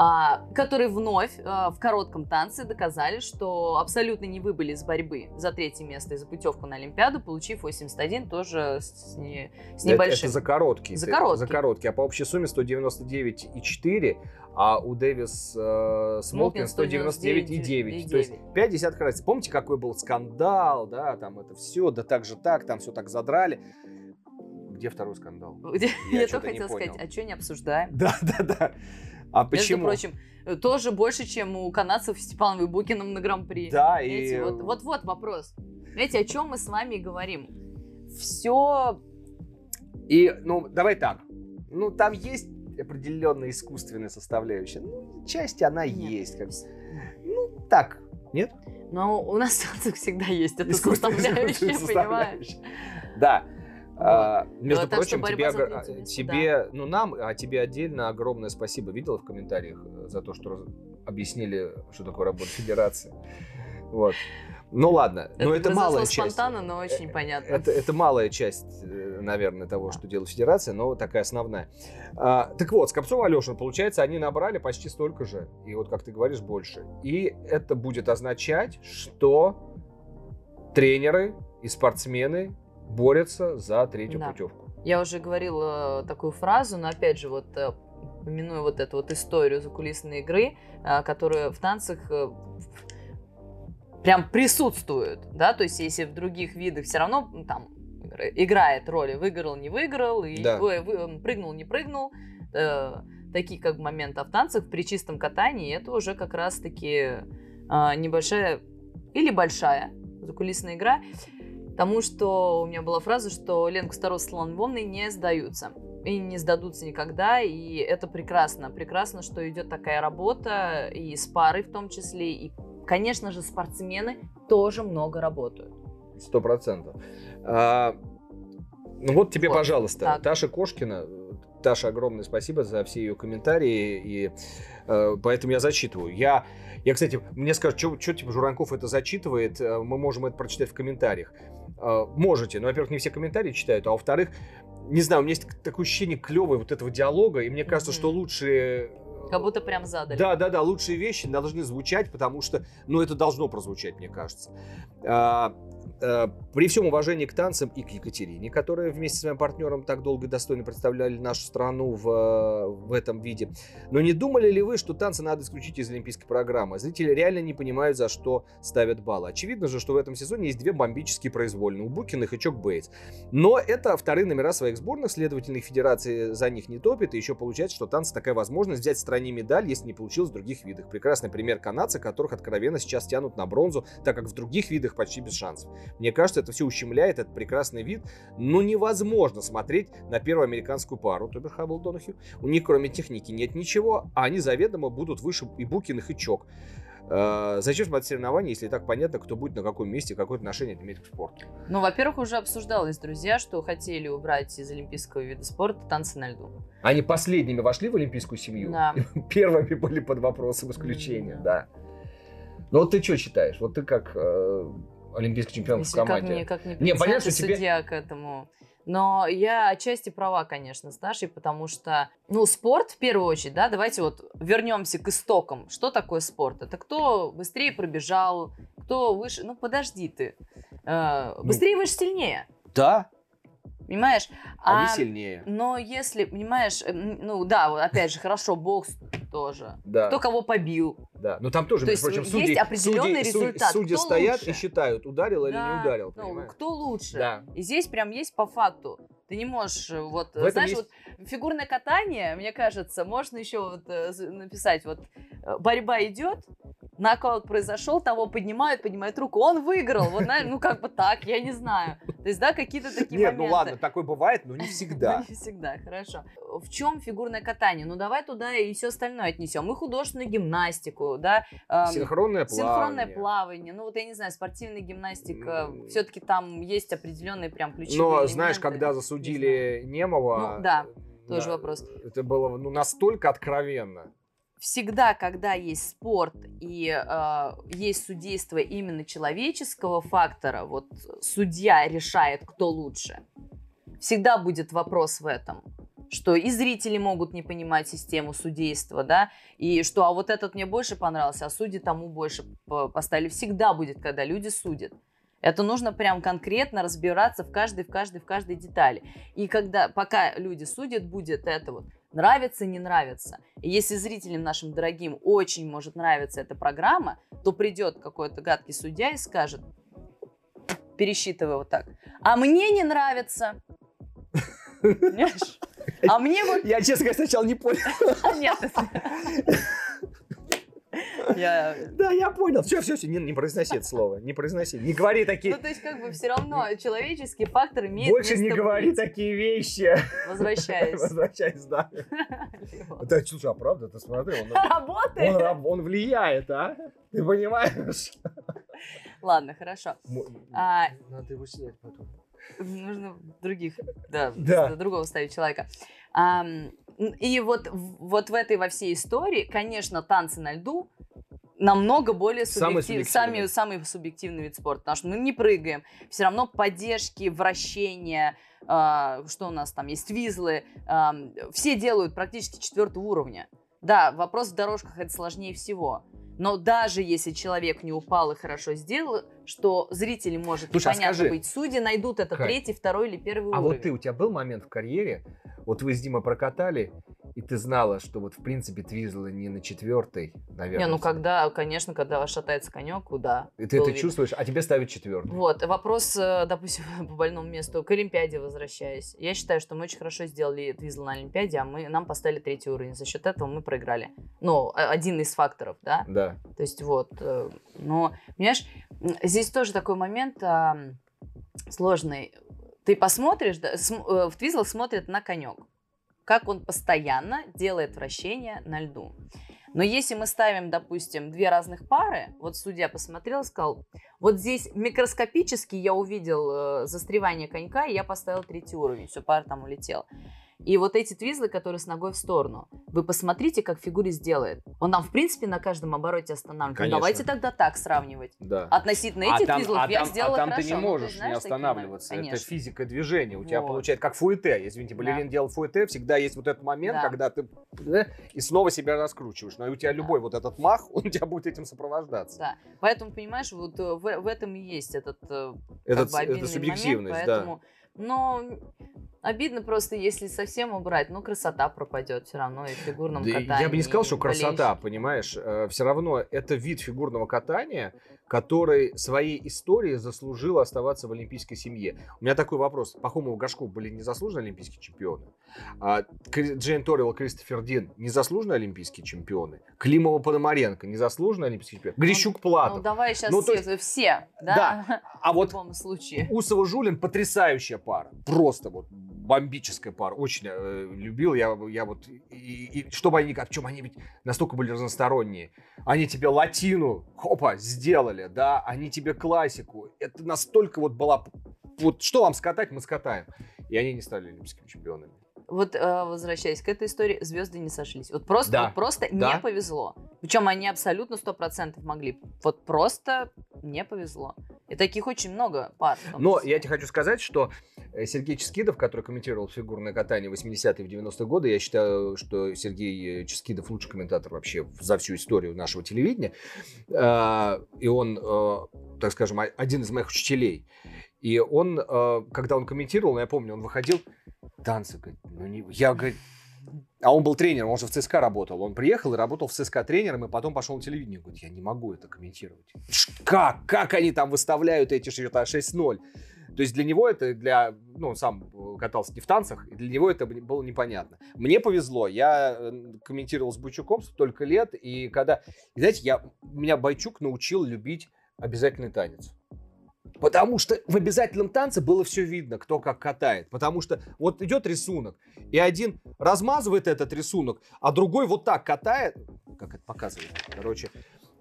А, которые вновь а, в коротком танце доказали, что абсолютно не выбыли из борьбы за третье место и за путевку на Олимпиаду, получив 81 тоже с, не, с небольшим. Это, это за короткий. За короткий. За короткий. А по общей сумме 199,4, а у Дэвис э, Смолкин 199,9. То есть 5 десятых разницы. Помните, какой был скандал, да, там это все, да так же так, там все так задрали. Где второй скандал? Я, Я только хотел сказать, а что не обсуждаем? Да, да, да. А почему? Между прочим, э, тоже больше, чем у канадцев с Степановым и Букиным на Гран-при. Да, Знаете, и... Вот, вот, вот вопрос. Знаете, о чем мы с вами говорим? Все... И, ну, давай так. Ну, там есть определенная искусственная составляющая. Ну, часть она Нет. есть. Как... Ну, так, нет? Но у нас всегда есть эта составляющая, понимаешь? Да. А, между ну, прочим, тебе, тебе да. ну нам, а тебе отдельно огромное спасибо. Видела в комментариях э, за то, что объяснили, что такое работа федерации. Вот. Ну ладно, но это малая часть. спонтанно, но очень э, понятно. Это, это малая часть, э, наверное, того, что делает Федерация, но такая основная. А, так вот, Скопцов Алешин, получается, они набрали почти столько же, и вот, как ты говоришь, больше. И это будет означать, что тренеры и спортсмены борются за третью да. путевку. Я уже говорила такую фразу, но опять же, вот э, помяную вот эту вот историю закулисной игры, э, которая в танцах э, прям присутствует, да, то есть если в других видах все равно там играет роли, выиграл, не выиграл, и, да. ой, вы, прыгнул, не прыгнул, э, такие как моменты, а в танцах при чистом катании это уже как раз-таки э, небольшая или большая закулисная игра, Тому, что у меня была фраза, что Ленку Старос с Ланвонной не сдаются. И не сдадутся никогда, и это прекрасно. Прекрасно, что идет такая работа, и с парой в том числе, и, конечно же, спортсмены тоже много работают. Сто процентов. А, ну вот тебе, вот, пожалуйста, так. Таша Кошкина, Таша, огромное спасибо за все ее комментарии, и э, поэтому я зачитываю. Я, я, кстати, мне скажут, что, типа Журанков это зачитывает, э, мы можем это прочитать в комментариях. Э, можете, но, во-первых, не все комментарии читают, а во-вторых, не знаю, у меня есть такое ощущение клевое вот этого диалога, и мне кажется, mm-hmm. что лучше как будто прям задали. Да, да, да, лучшие вещи должны звучать, потому что, ну, это должно прозвучать, мне кажется. А, Э, при всем уважении к танцам и к Екатерине, которая вместе с своим партнером так долго и достойно представляли нашу страну в, в этом виде. Но не думали ли вы, что танцы надо исключить из олимпийской программы? Зрители реально не понимают, за что ставят баллы. Очевидно же, что в этом сезоне есть две бомбические произвольные, у Букиных и Чок Бейтс. Но это вторые номера своих сборных, следовательно, их федерации за них не топит, и еще получается, что танцы такая возможность взять стране медаль, если не получилось в других видах. Прекрасный пример канадцы, которых откровенно сейчас тянут на бронзу, так как в других видах почти без шансов. Мне кажется, это все ущемляет этот прекрасный вид. Ну, невозможно смотреть на первую американскую пару, то бишь Хаббл Донахью. У них, кроме техники, нет ничего, а они заведомо будут выше и Букиных, и Чок. Uh, зачем смотреть соревнования, если и так понятно, кто будет на каком месте, какое отношение это имеет к спорту? Ну, во-первых, уже обсуждалось, друзья, что хотели убрать из олимпийского вида спорта танцы на льду. Они последними вошли в олимпийскую семью. Да. Первыми были под вопросом исключения, mm-hmm. да. Ну вот ты что читаешь? Вот ты как э, олимпийский чемпион Если в команде. Как мне, как мне не, понятно, тебе... судья к этому. Но я отчасти права, конечно, с Нашей, потому что, ну, спорт в первую очередь, да, давайте вот вернемся к истокам. Что такое спорт? Это кто быстрее пробежал, кто выше... Ну, подожди ты. Э, ну, быстрее, ну, выше, сильнее. Да, Понимаешь? Они а, сильнее. Но если, понимаешь, ну да, опять же, хорошо, бокс тоже. Да. Кто кого побил. Да, но там тоже, То между прочим, судьи, есть определенный судьи, результат. Судьи кто стоят лучше? и считают, ударил да. или не ударил. Ну, кто лучше. Да. И здесь прям есть по факту. Ты не можешь, э, вот, В знаешь, есть... вот фигурное катание, мне кажется, можно еще вот э, написать, вот, э, борьба идет, нокаут произошел, того поднимают, поднимают руку, он выиграл, вот, ну, как бы так, я не знаю. То есть, да, какие-то такие Нет, моменты. ну ладно, такое бывает, но не всегда. Не всегда, хорошо. В чем фигурное катание? Ну, давай туда и все остальное отнесем. И художественную гимнастику, да. Синхронное плавание. Синхронное плавание. Ну, вот я не знаю, спортивная гимнастика, все-таки там есть определенные прям ключевые Но, знаешь, когда засудили судили Немова. Ну, да, тоже да, вопрос. Это было ну, настолько откровенно. Всегда, когда есть спорт и э, есть судейство именно человеческого фактора, вот судья решает, кто лучше, всегда будет вопрос в этом что и зрители могут не понимать систему судейства, да, и что, а вот этот мне больше понравился, а судьи тому больше поставили. Всегда будет, когда люди судят. Это нужно прям конкретно разбираться в каждой, в каждой, в каждой детали. И когда, пока люди судят, будет это вот нравится, не нравится. И если зрителям нашим дорогим очень может нравиться эта программа, то придет какой-то гадкий судья и скажет, пересчитывая вот так, а мне не нравится. Понимаешь? А мне вот... Я, честно говоря, сначала не понял. Нет. Я... Да, я понял. Все, все, все, не, не произноси это слово. Не произноси. Не говори такие... Ну, то есть, как бы, все равно человеческий фактор имеет Больше не говори такие вещи. Возвращаясь. Возвращаясь, да. Да, слушай, а правда, ты смотри, он... Работает. Он, он влияет, а? Ты понимаешь? Ладно, хорошо. А, Надо его снять потом. Нужно других, да, да. другого ставить человека. И вот, вот в этой во всей истории, конечно, танцы на льду намного более субъективный, самый, самый субъективный вид спорта, потому что мы не прыгаем, все равно поддержки, вращения, э, что у нас там есть, визлы, э, все делают практически четвертого уровня. Да, вопрос в дорожках это сложнее всего. Но даже если человек не упал и хорошо сделал, что зрители может Слушай, а скажи, быть, судьи найдут это Кать, третий, второй или первый а уровень. А вот ты, у тебя был момент в карьере, вот вы с Димой прокатали, и ты знала, что вот в принципе Твизла не на четвертой, наверное. Не, ну когда, конечно, когда шатается конек, да. И ты это видно. чувствуешь, а тебе ставят четвертый. Вот, вопрос, э, допустим, по больному месту, к Олимпиаде возвращаясь. Я считаю, что мы очень хорошо сделали Твизл на Олимпиаде, а мы, нам поставили третий уровень. За счет этого мы проиграли. Ну, один из факторов, да? Да. То есть вот, э, но, понимаешь, здесь тоже такой момент сложный. Ты посмотришь, да, э, в Твизлах смотрят на конек как он постоянно делает вращение на льду. Но если мы ставим, допустим, две разных пары, вот судья посмотрел, сказал, вот здесь микроскопически я увидел э, застревание конька, и я поставил третий уровень, все, пара там улетела. И вот эти твизлы, которые с ногой в сторону, вы посмотрите, как фигурист делает. Он нам, в принципе, на каждом обороте останавливает. Ну, давайте тогда так сравнивать. Да. Относительно а этих там, твизлов а я там, сделала А там хорошо. ты не можешь ты знаешь, не останавливаться. Это физика движения. У вот. тебя получается, как фуэте. Извините, балерин да. делал фуэте, всегда есть вот этот момент, да. когда ты и снова себя раскручиваешь. Но у тебя да. любой вот этот мах, он у тебя будет этим сопровождаться. Да. Поэтому, понимаешь, вот э, в, в этом и есть этот, э, этот как бы, это субъективность, момент, поэтому... да. Но Обидно просто, если совсем убрать, ну, красота пропадет все равно и в фигурном да катании. Я бы не сказал, что красота, понимаешь. Э, все равно это вид фигурного катания, который своей историей заслужил оставаться в олимпийской семье. У меня такой вопрос. Пахомов Гашков были незаслуженные олимпийские чемпионы? А, Джейн Торрелл, Кристофер Дин незаслуженные олимпийские чемпионы? Климова Пономаренко незаслуженные олимпийские чемпионы? Грищук ну, Платов? Ну, давай сейчас ну, все, есть... все, да? Да. А в вот любом случае. Усова-Жулин потрясающая пара. Просто вот бомбическая пара. Очень э, любил я, я вот, и, и чтобы они, как, чем они ведь настолько были разносторонние. Они тебе латину, хопа, сделали, да, они тебе классику. Это настолько вот была, вот что вам скатать, мы скатаем. И они не стали олимпийскими чемпионами вот э, возвращаясь к этой истории, звезды не сошлись. Вот просто, да. вот просто да. не повезло. Причем они абсолютно сто процентов могли. Вот просто не повезло. И таких очень много пар. Но я тебе хочу сказать, что э, Сергей Ческидов, который комментировал фигурное катание 80-е и 90-е годы, я считаю, что Сергей Ческидов лучший комментатор вообще за всю историю нашего телевидения. Э, и он, так скажем, один из моих учителей. И он, когда он комментировал, я помню, он выходил танцы, говорит, ну не... Я, говорит, а он был тренером, он же в ЦСКА работал. Он приехал и работал в ЦСКА тренером, и потом пошел на телевидение. Говорит, я не могу это комментировать. Как? Как они там выставляют эти счета 6-0? То есть для него это, для, ну, он сам катался не в танцах, и для него это было непонятно. Мне повезло, я э, комментировал с Бойчуком столько лет, и когда, знаете, я, меня Бойчук научил любить обязательный танец. Потому что в обязательном танце было все видно, кто как катает. Потому что вот идет рисунок, и один размазывает этот рисунок, а другой вот так катает. Как это показывает? Короче,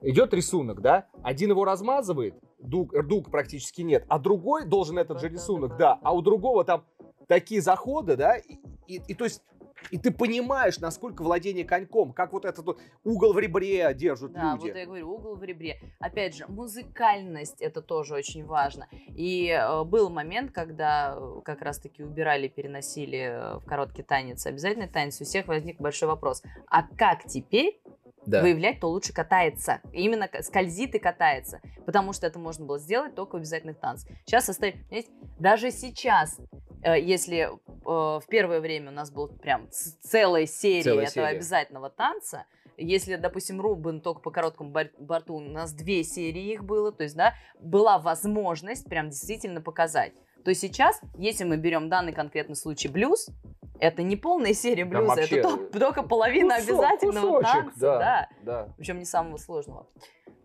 идет рисунок, да? Один его размазывает, дуг, дуг практически нет, а другой должен этот же рисунок, да. А у другого там такие заходы, да, и, и, и то есть и ты понимаешь, насколько владение коньком, как вот этот вот угол в ребре держат да, люди. Да, вот я говорю, угол в ребре. Опять же, музыкальность это тоже очень важно. И э, был момент, когда э, как раз-таки убирали, переносили э, в короткий танец обязательный танец, у всех возник большой вопрос. А как теперь да. выявлять, кто лучше катается. Именно скользит и катается. Потому что это можно было сделать только в обязательных танцах. Сейчас оставить... Даже сейчас, э, если э, в первое время у нас была прям целая серия целая этого серия. обязательного танца, если, допустим, Рубен только по короткому борту, у нас две серии их было, то есть, да, была возможность прям действительно показать то сейчас, если мы берем данный конкретный случай блюз, это не полная серия блюза, вообще... это только, только половина кусок, обязательного кусочек, танца, да, да. да. Причем не самого сложного.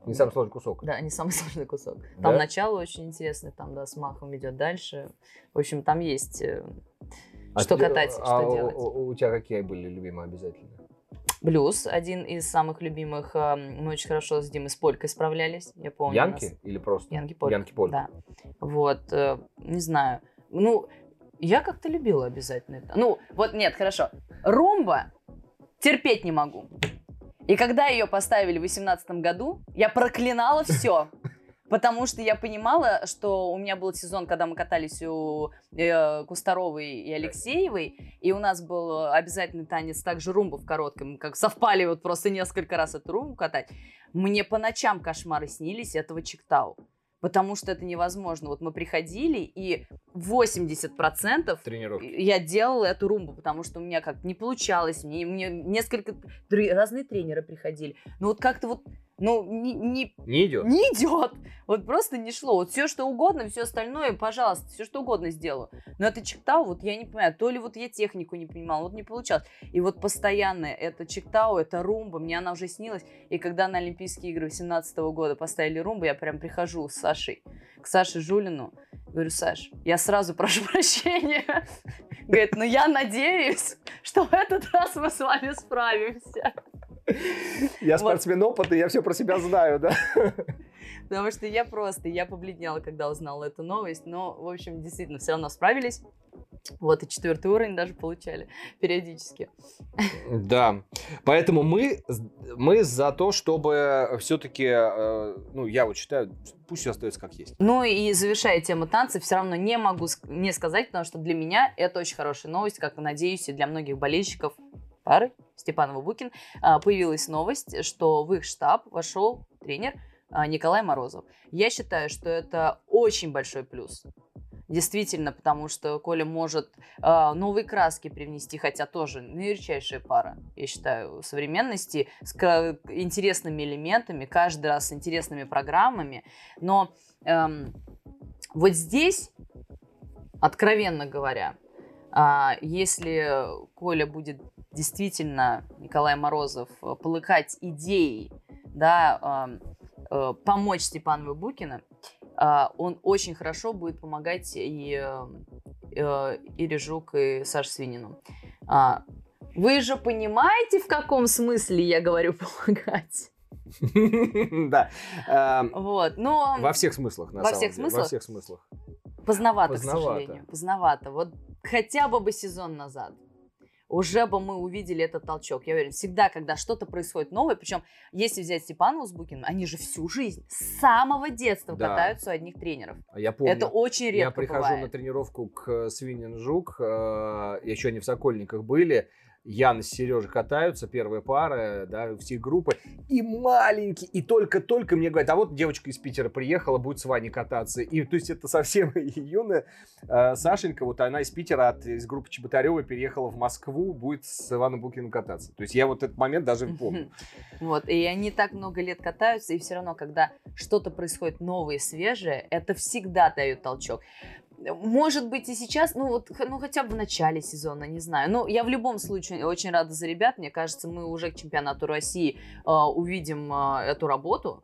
Не самый сложный кусок. Да, не самый сложный кусок. Там да? начало очень интересное, там, да, с махом идет дальше. В общем, там есть э, а что ты, катать, а что делать. У, у тебя какие были любимые обязательно? Блюз, один из самых любимых. Мы очень хорошо с Димой с полькой справлялись, я помню. Янки нас... или просто? Янки полька. Янки полька. Да. Вот, э, не знаю. Ну, я как-то любила обязательно это. Ну, вот нет, хорошо. Румба терпеть не могу. И когда ее поставили в 2018 году, я проклинала все. Потому что я понимала, что у меня был сезон, когда мы катались у э, Кустаровой и Алексеевой, и у нас был обязательный танец также румба в коротком, как совпали вот просто несколько раз эту румбу катать. Мне по ночам кошмары снились этого чиктау потому что это невозможно. Вот мы приходили, и 80% Тренировки. я делала эту румбу, потому что у меня как не получалось, мне, мне несколько разные тренеры приходили. Но вот как-то вот ну, не, не, не идет. Не идет. Вот просто не шло. Вот все, что угодно, все остальное, пожалуйста, все, что угодно сделаю. Но это чектау, вот я не понимаю, то ли вот я технику не понимала, вот не получалось. И вот постоянно это чектау, это румба, мне она уже снилась. И когда на Олимпийские игры 18 года поставили румбу, я прям прихожу с Сашей, к Саше Жулину, говорю, Саш, я сразу прошу прощения. Говорит, ну я надеюсь, что в этот раз мы с вами справимся. Я спортсмен опытный, я все про себя знаю, да? Потому что я просто, я побледнела, когда узнала эту новость. Но, в общем, действительно, все равно справились. Вот, и четвертый уровень даже получали периодически. Да. Поэтому мы, мы за то, чтобы все-таки, э, ну, я вот считаю, пусть все остается как есть. Ну и завершая тему танцев, все равно не могу не сказать, потому что для меня это очень хорошая новость, как надеюсь, и для многих болельщиков пары Степанова-Букин, а, появилась новость, что в их штаб вошел тренер а, Николай Морозов. Я считаю, что это очень большой плюс. Действительно, потому что Коля может э, новые краски привнести, хотя тоже ярчайшая пара, я считаю, современности, с интересными элементами, каждый раз с интересными программами. Но эм, вот здесь, откровенно говоря, э, если Коля будет действительно, Николай Морозов, полыкать идеей, да, э, э, помочь Степанову Букина, а, он очень хорошо будет помогать и э, э, Ире Жук, и Саше Свинину. А, вы же понимаете, в каком смысле я говорю помогать? Да. Эм, вот, но... Во всех смыслах, на Во всех смыслах? Во всех смыслах. Поздновато, к сожалению. Поздновато. Вот хотя бы бы сезон назад уже бы мы увидели этот толчок. Я уверен, всегда, когда что-то происходит новое, причем если взять Степанова с Букиным, они же всю жизнь, с самого детства да. катаются у одних тренеров. А я помню. Это очень редко Я прихожу бывает. на тренировку к Свинин Жук, э, еще они в Сокольниках были, Ян с Сережей катаются, первая пара, да, все группы, и маленький, и только-только мне говорят, а вот девочка из Питера приехала, будет с Ваней кататься, и то есть это совсем юная э, Сашенька, вот она из Питера, от, из группы Чеботарева переехала в Москву, будет с Иваном Букиным кататься, то есть я вот этот момент даже помню. Вот, и они так много лет катаются, и все равно, когда что-то происходит новое, свежее, это всегда дает толчок может быть и сейчас, ну вот, ну хотя бы в начале сезона, не знаю. Но я в любом случае очень рада за ребят. Мне кажется, мы уже к чемпионату России э, увидим э, эту работу.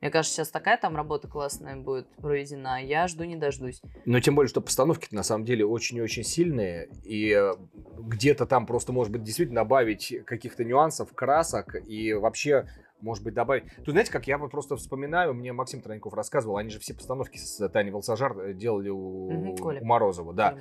Мне кажется, сейчас такая там работа классная будет проведена. Я жду не дождусь. Но тем более, что постановки на самом деле очень-очень сильные. И э, где-то там просто, может быть, действительно добавить каких-то нюансов, красок. И вообще может быть, добавить. Тут, знаете, как я вот просто вспоминаю, мне Максим Троньков рассказывал, они же все постановки с Таней Волсажар э, делали у, угу, у Морозова, да.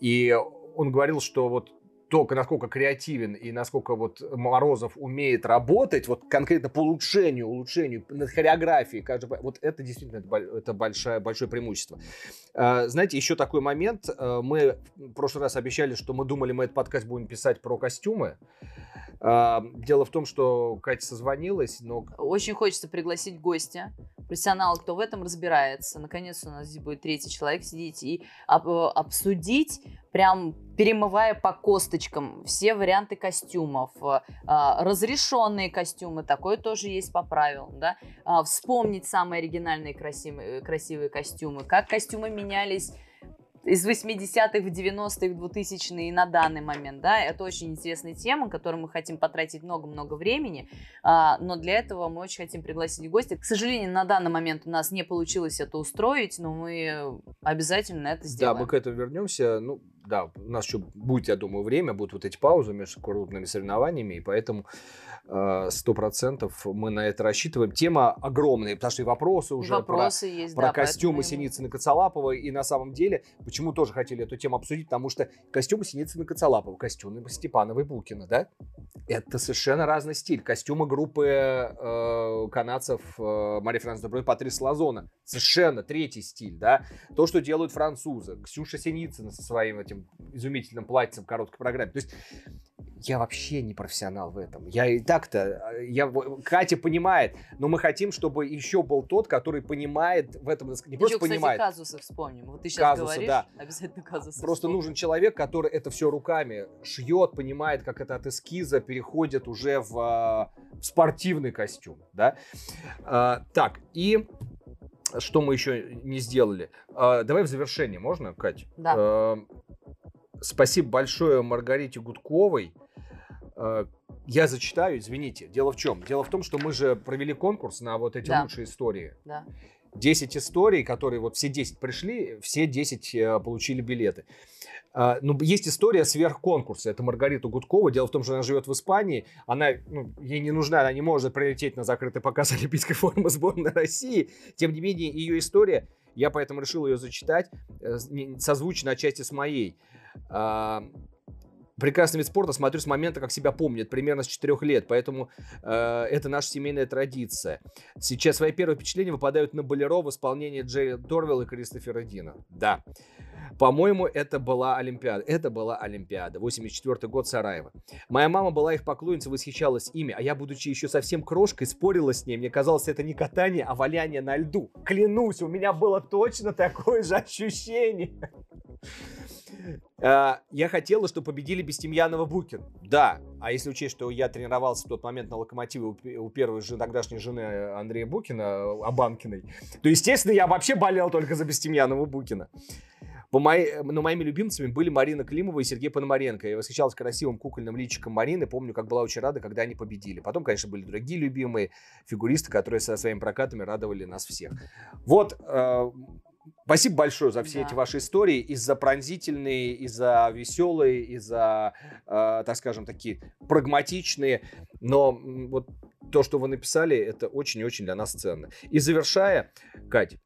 И он говорил, что вот только насколько креативен и насколько вот Морозов умеет работать, вот конкретно по улучшению, улучшению над хореографией, вот это действительно это, большое, большое преимущество. А, знаете, еще такой момент. А, мы в прошлый раз обещали, что мы думали, мы этот подкаст будем писать про костюмы. Дело в том, что Катя созвонилась, но... Очень хочется пригласить гостя, профессионала, кто в этом разбирается. Наконец у нас здесь будет третий человек сидеть и об, обсудить, прям перемывая по косточкам все варианты костюмов. А, разрешенные костюмы, такое тоже есть по правилам. Да? А, вспомнить самые оригинальные красивые, красивые костюмы, как костюмы менялись из 80-х в 90-х, в 2000-е и на данный момент, да, это очень интересная тема, которой мы хотим потратить много-много времени, а, но для этого мы очень хотим пригласить гостя. К сожалению, на данный момент у нас не получилось это устроить, но мы обязательно это сделаем. Да, мы к этому вернемся, ну, да, у нас еще будет, я думаю, время, будут вот эти паузы между крупными соревнованиями, и поэтому сто процентов мы на это рассчитываем. Тема огромная, потому что и вопросы уже вопросы про, есть, про да, костюмы поэтому... Синицына Коцалапова, и на самом деле, почему тоже хотели эту тему обсудить, потому что костюмы Синицына Коцалапова, костюмы Степанова и Букина, да, это совершенно разный стиль. Костюмы группы э, канадцев э, Мария Франц Доброй, Патрис Лазона, совершенно третий стиль, да. То, что делают французы, Ксюша Синицына со своим этим этим изумительным платьем в короткой программе. То есть я вообще не профессионал в этом. Я и так-то, я, Катя понимает, но мы хотим, чтобы еще был тот, который понимает в этом, не просто Еще, понимает. Кстати, казусы вспомним. Вот ты сейчас казусы, говоришь, да. обязательно казусы Просто вспомним. нужен человек, который это все руками шьет, понимает, как это от эскиза переходит уже в, а, в спортивный костюм, да. А, так, и что мы еще не сделали? А, давай в завершение, можно, Кать? Да. А, Спасибо большое Маргарите Гудковой. Э, я зачитаю, извините. Дело в чем? Дело в том, что мы же провели конкурс на вот эти да. лучшие истории. Да. 10 историй, которые вот все 10 пришли, все 10 э, получили билеты. Uh, ну, есть история сверхконкурса. Это Маргарита Гудкова. Дело в том, что она живет в Испании. Она, ну, ей не нужна, она не может прилететь на закрытый показ олимпийской формы сборной России. Тем не менее, ее история, я поэтому решил ее зачитать, э, созвучно отчасти с моей. Прекрасный вид спорта смотрю с момента, как себя помнит, примерно с 4 лет, поэтому э, это наша семейная традиция. Сейчас свои первые впечатления выпадают на Болеро в исполнении Джерри Дорвелла и Кристофера Дина. Да. По-моему, это была Олимпиада. Это была Олимпиада. 84 год Сараева. Моя мама была их поклонницей, восхищалась ими, а я, будучи еще совсем крошкой, спорила с ней. Мне казалось, это не катание, а валяние на льду. Клянусь, у меня было точно такое же ощущение. А, я хотела, чтобы победили Бестемьянова Букин. Да, а если учесть, что я тренировался в тот момент на локомотиве у первой же тогдашней жены Андрея Букина, Абанкиной, то, естественно, я вообще болел только за Бестемьянова Букина. По моей, но моими любимцами были Марина Климова и Сергей Пономаренко. Я восхищался красивым кукольным личиком Марины. Помню, как была очень рада, когда они победили. Потом, конечно, были другие любимые фигуристы, которые со своими прокатами радовали нас всех. Вот э, Спасибо большое за все да. эти ваши истории, и за пронзительные, и за веселые, и за, э, так скажем, такие прагматичные. Но вот то, что вы написали, это очень-очень для нас ценно. И завершая, Кать,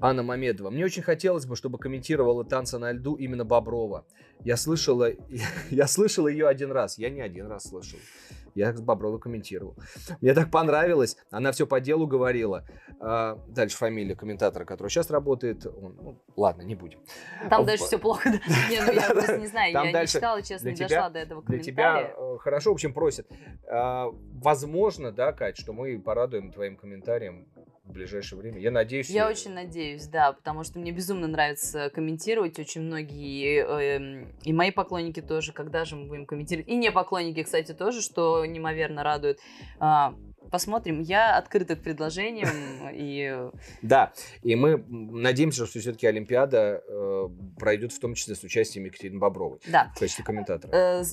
Анна Мамедова. Мне очень хотелось бы, чтобы комментировала танцы на льду именно Боброва. Я слышала, я слышала ее один раз. Я не один раз слышал. Я с Бобровой комментировал. Мне так понравилось. Она все по делу говорила. А, дальше фамилия комментатора, который сейчас работает. Он, ну, ладно, не будем. Там дальше все плохо. Не, ну я просто не знаю. Я не читала, честно, не дошла до этого комментария. Для тебя э, хорошо, в общем, просят. А, возможно, да, Кать, что мы порадуем твоим комментарием в ближайшее время. Я надеюсь. Я очень надеюсь, да, потому что мне безумно нравится комментировать. Очень многие э, и мои поклонники тоже, когда же мы будем комментировать. И не поклонники, кстати, тоже, что неимоверно радует. А, посмотрим. Я открыта к предложениям. И... Да, и мы надеемся, что все-таки Олимпиада э, пройдет в том числе с участием Екатерины Бобровой. Да. В качестве комментатора. Э,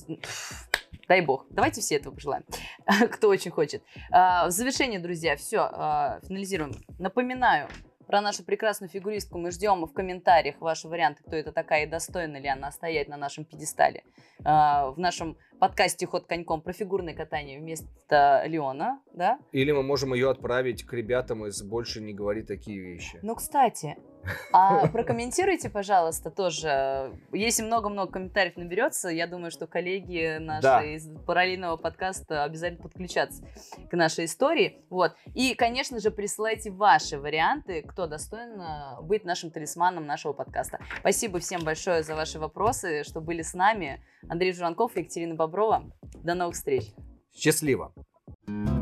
Дай бог. Давайте все этого пожелаем, кто очень хочет. А, в завершение, друзья, все, а, финализируем. Напоминаю, про нашу прекрасную фигуристку мы ждем в комментариях ваши варианты, кто это такая и достойна ли она стоять на нашем пьедестале. А, в нашем подкасте «Ход коньком» про фигурное катание вместо Леона, да? Или мы можем ее отправить к ребятам из «Больше не говори такие вещи». Ну, кстати, а прокомментируйте, пожалуйста, тоже. Если много-много комментариев наберется, я думаю, что коллеги наши да. из параллельного подкаста обязательно подключатся к нашей истории. Вот. И, конечно же, присылайте ваши варианты, кто достоин э, быть нашим талисманом нашего подкаста. Спасибо всем большое за ваши вопросы, что были с нами. Андрей Журанков и Екатерина Боброва. До новых встреч. Счастливо. thank you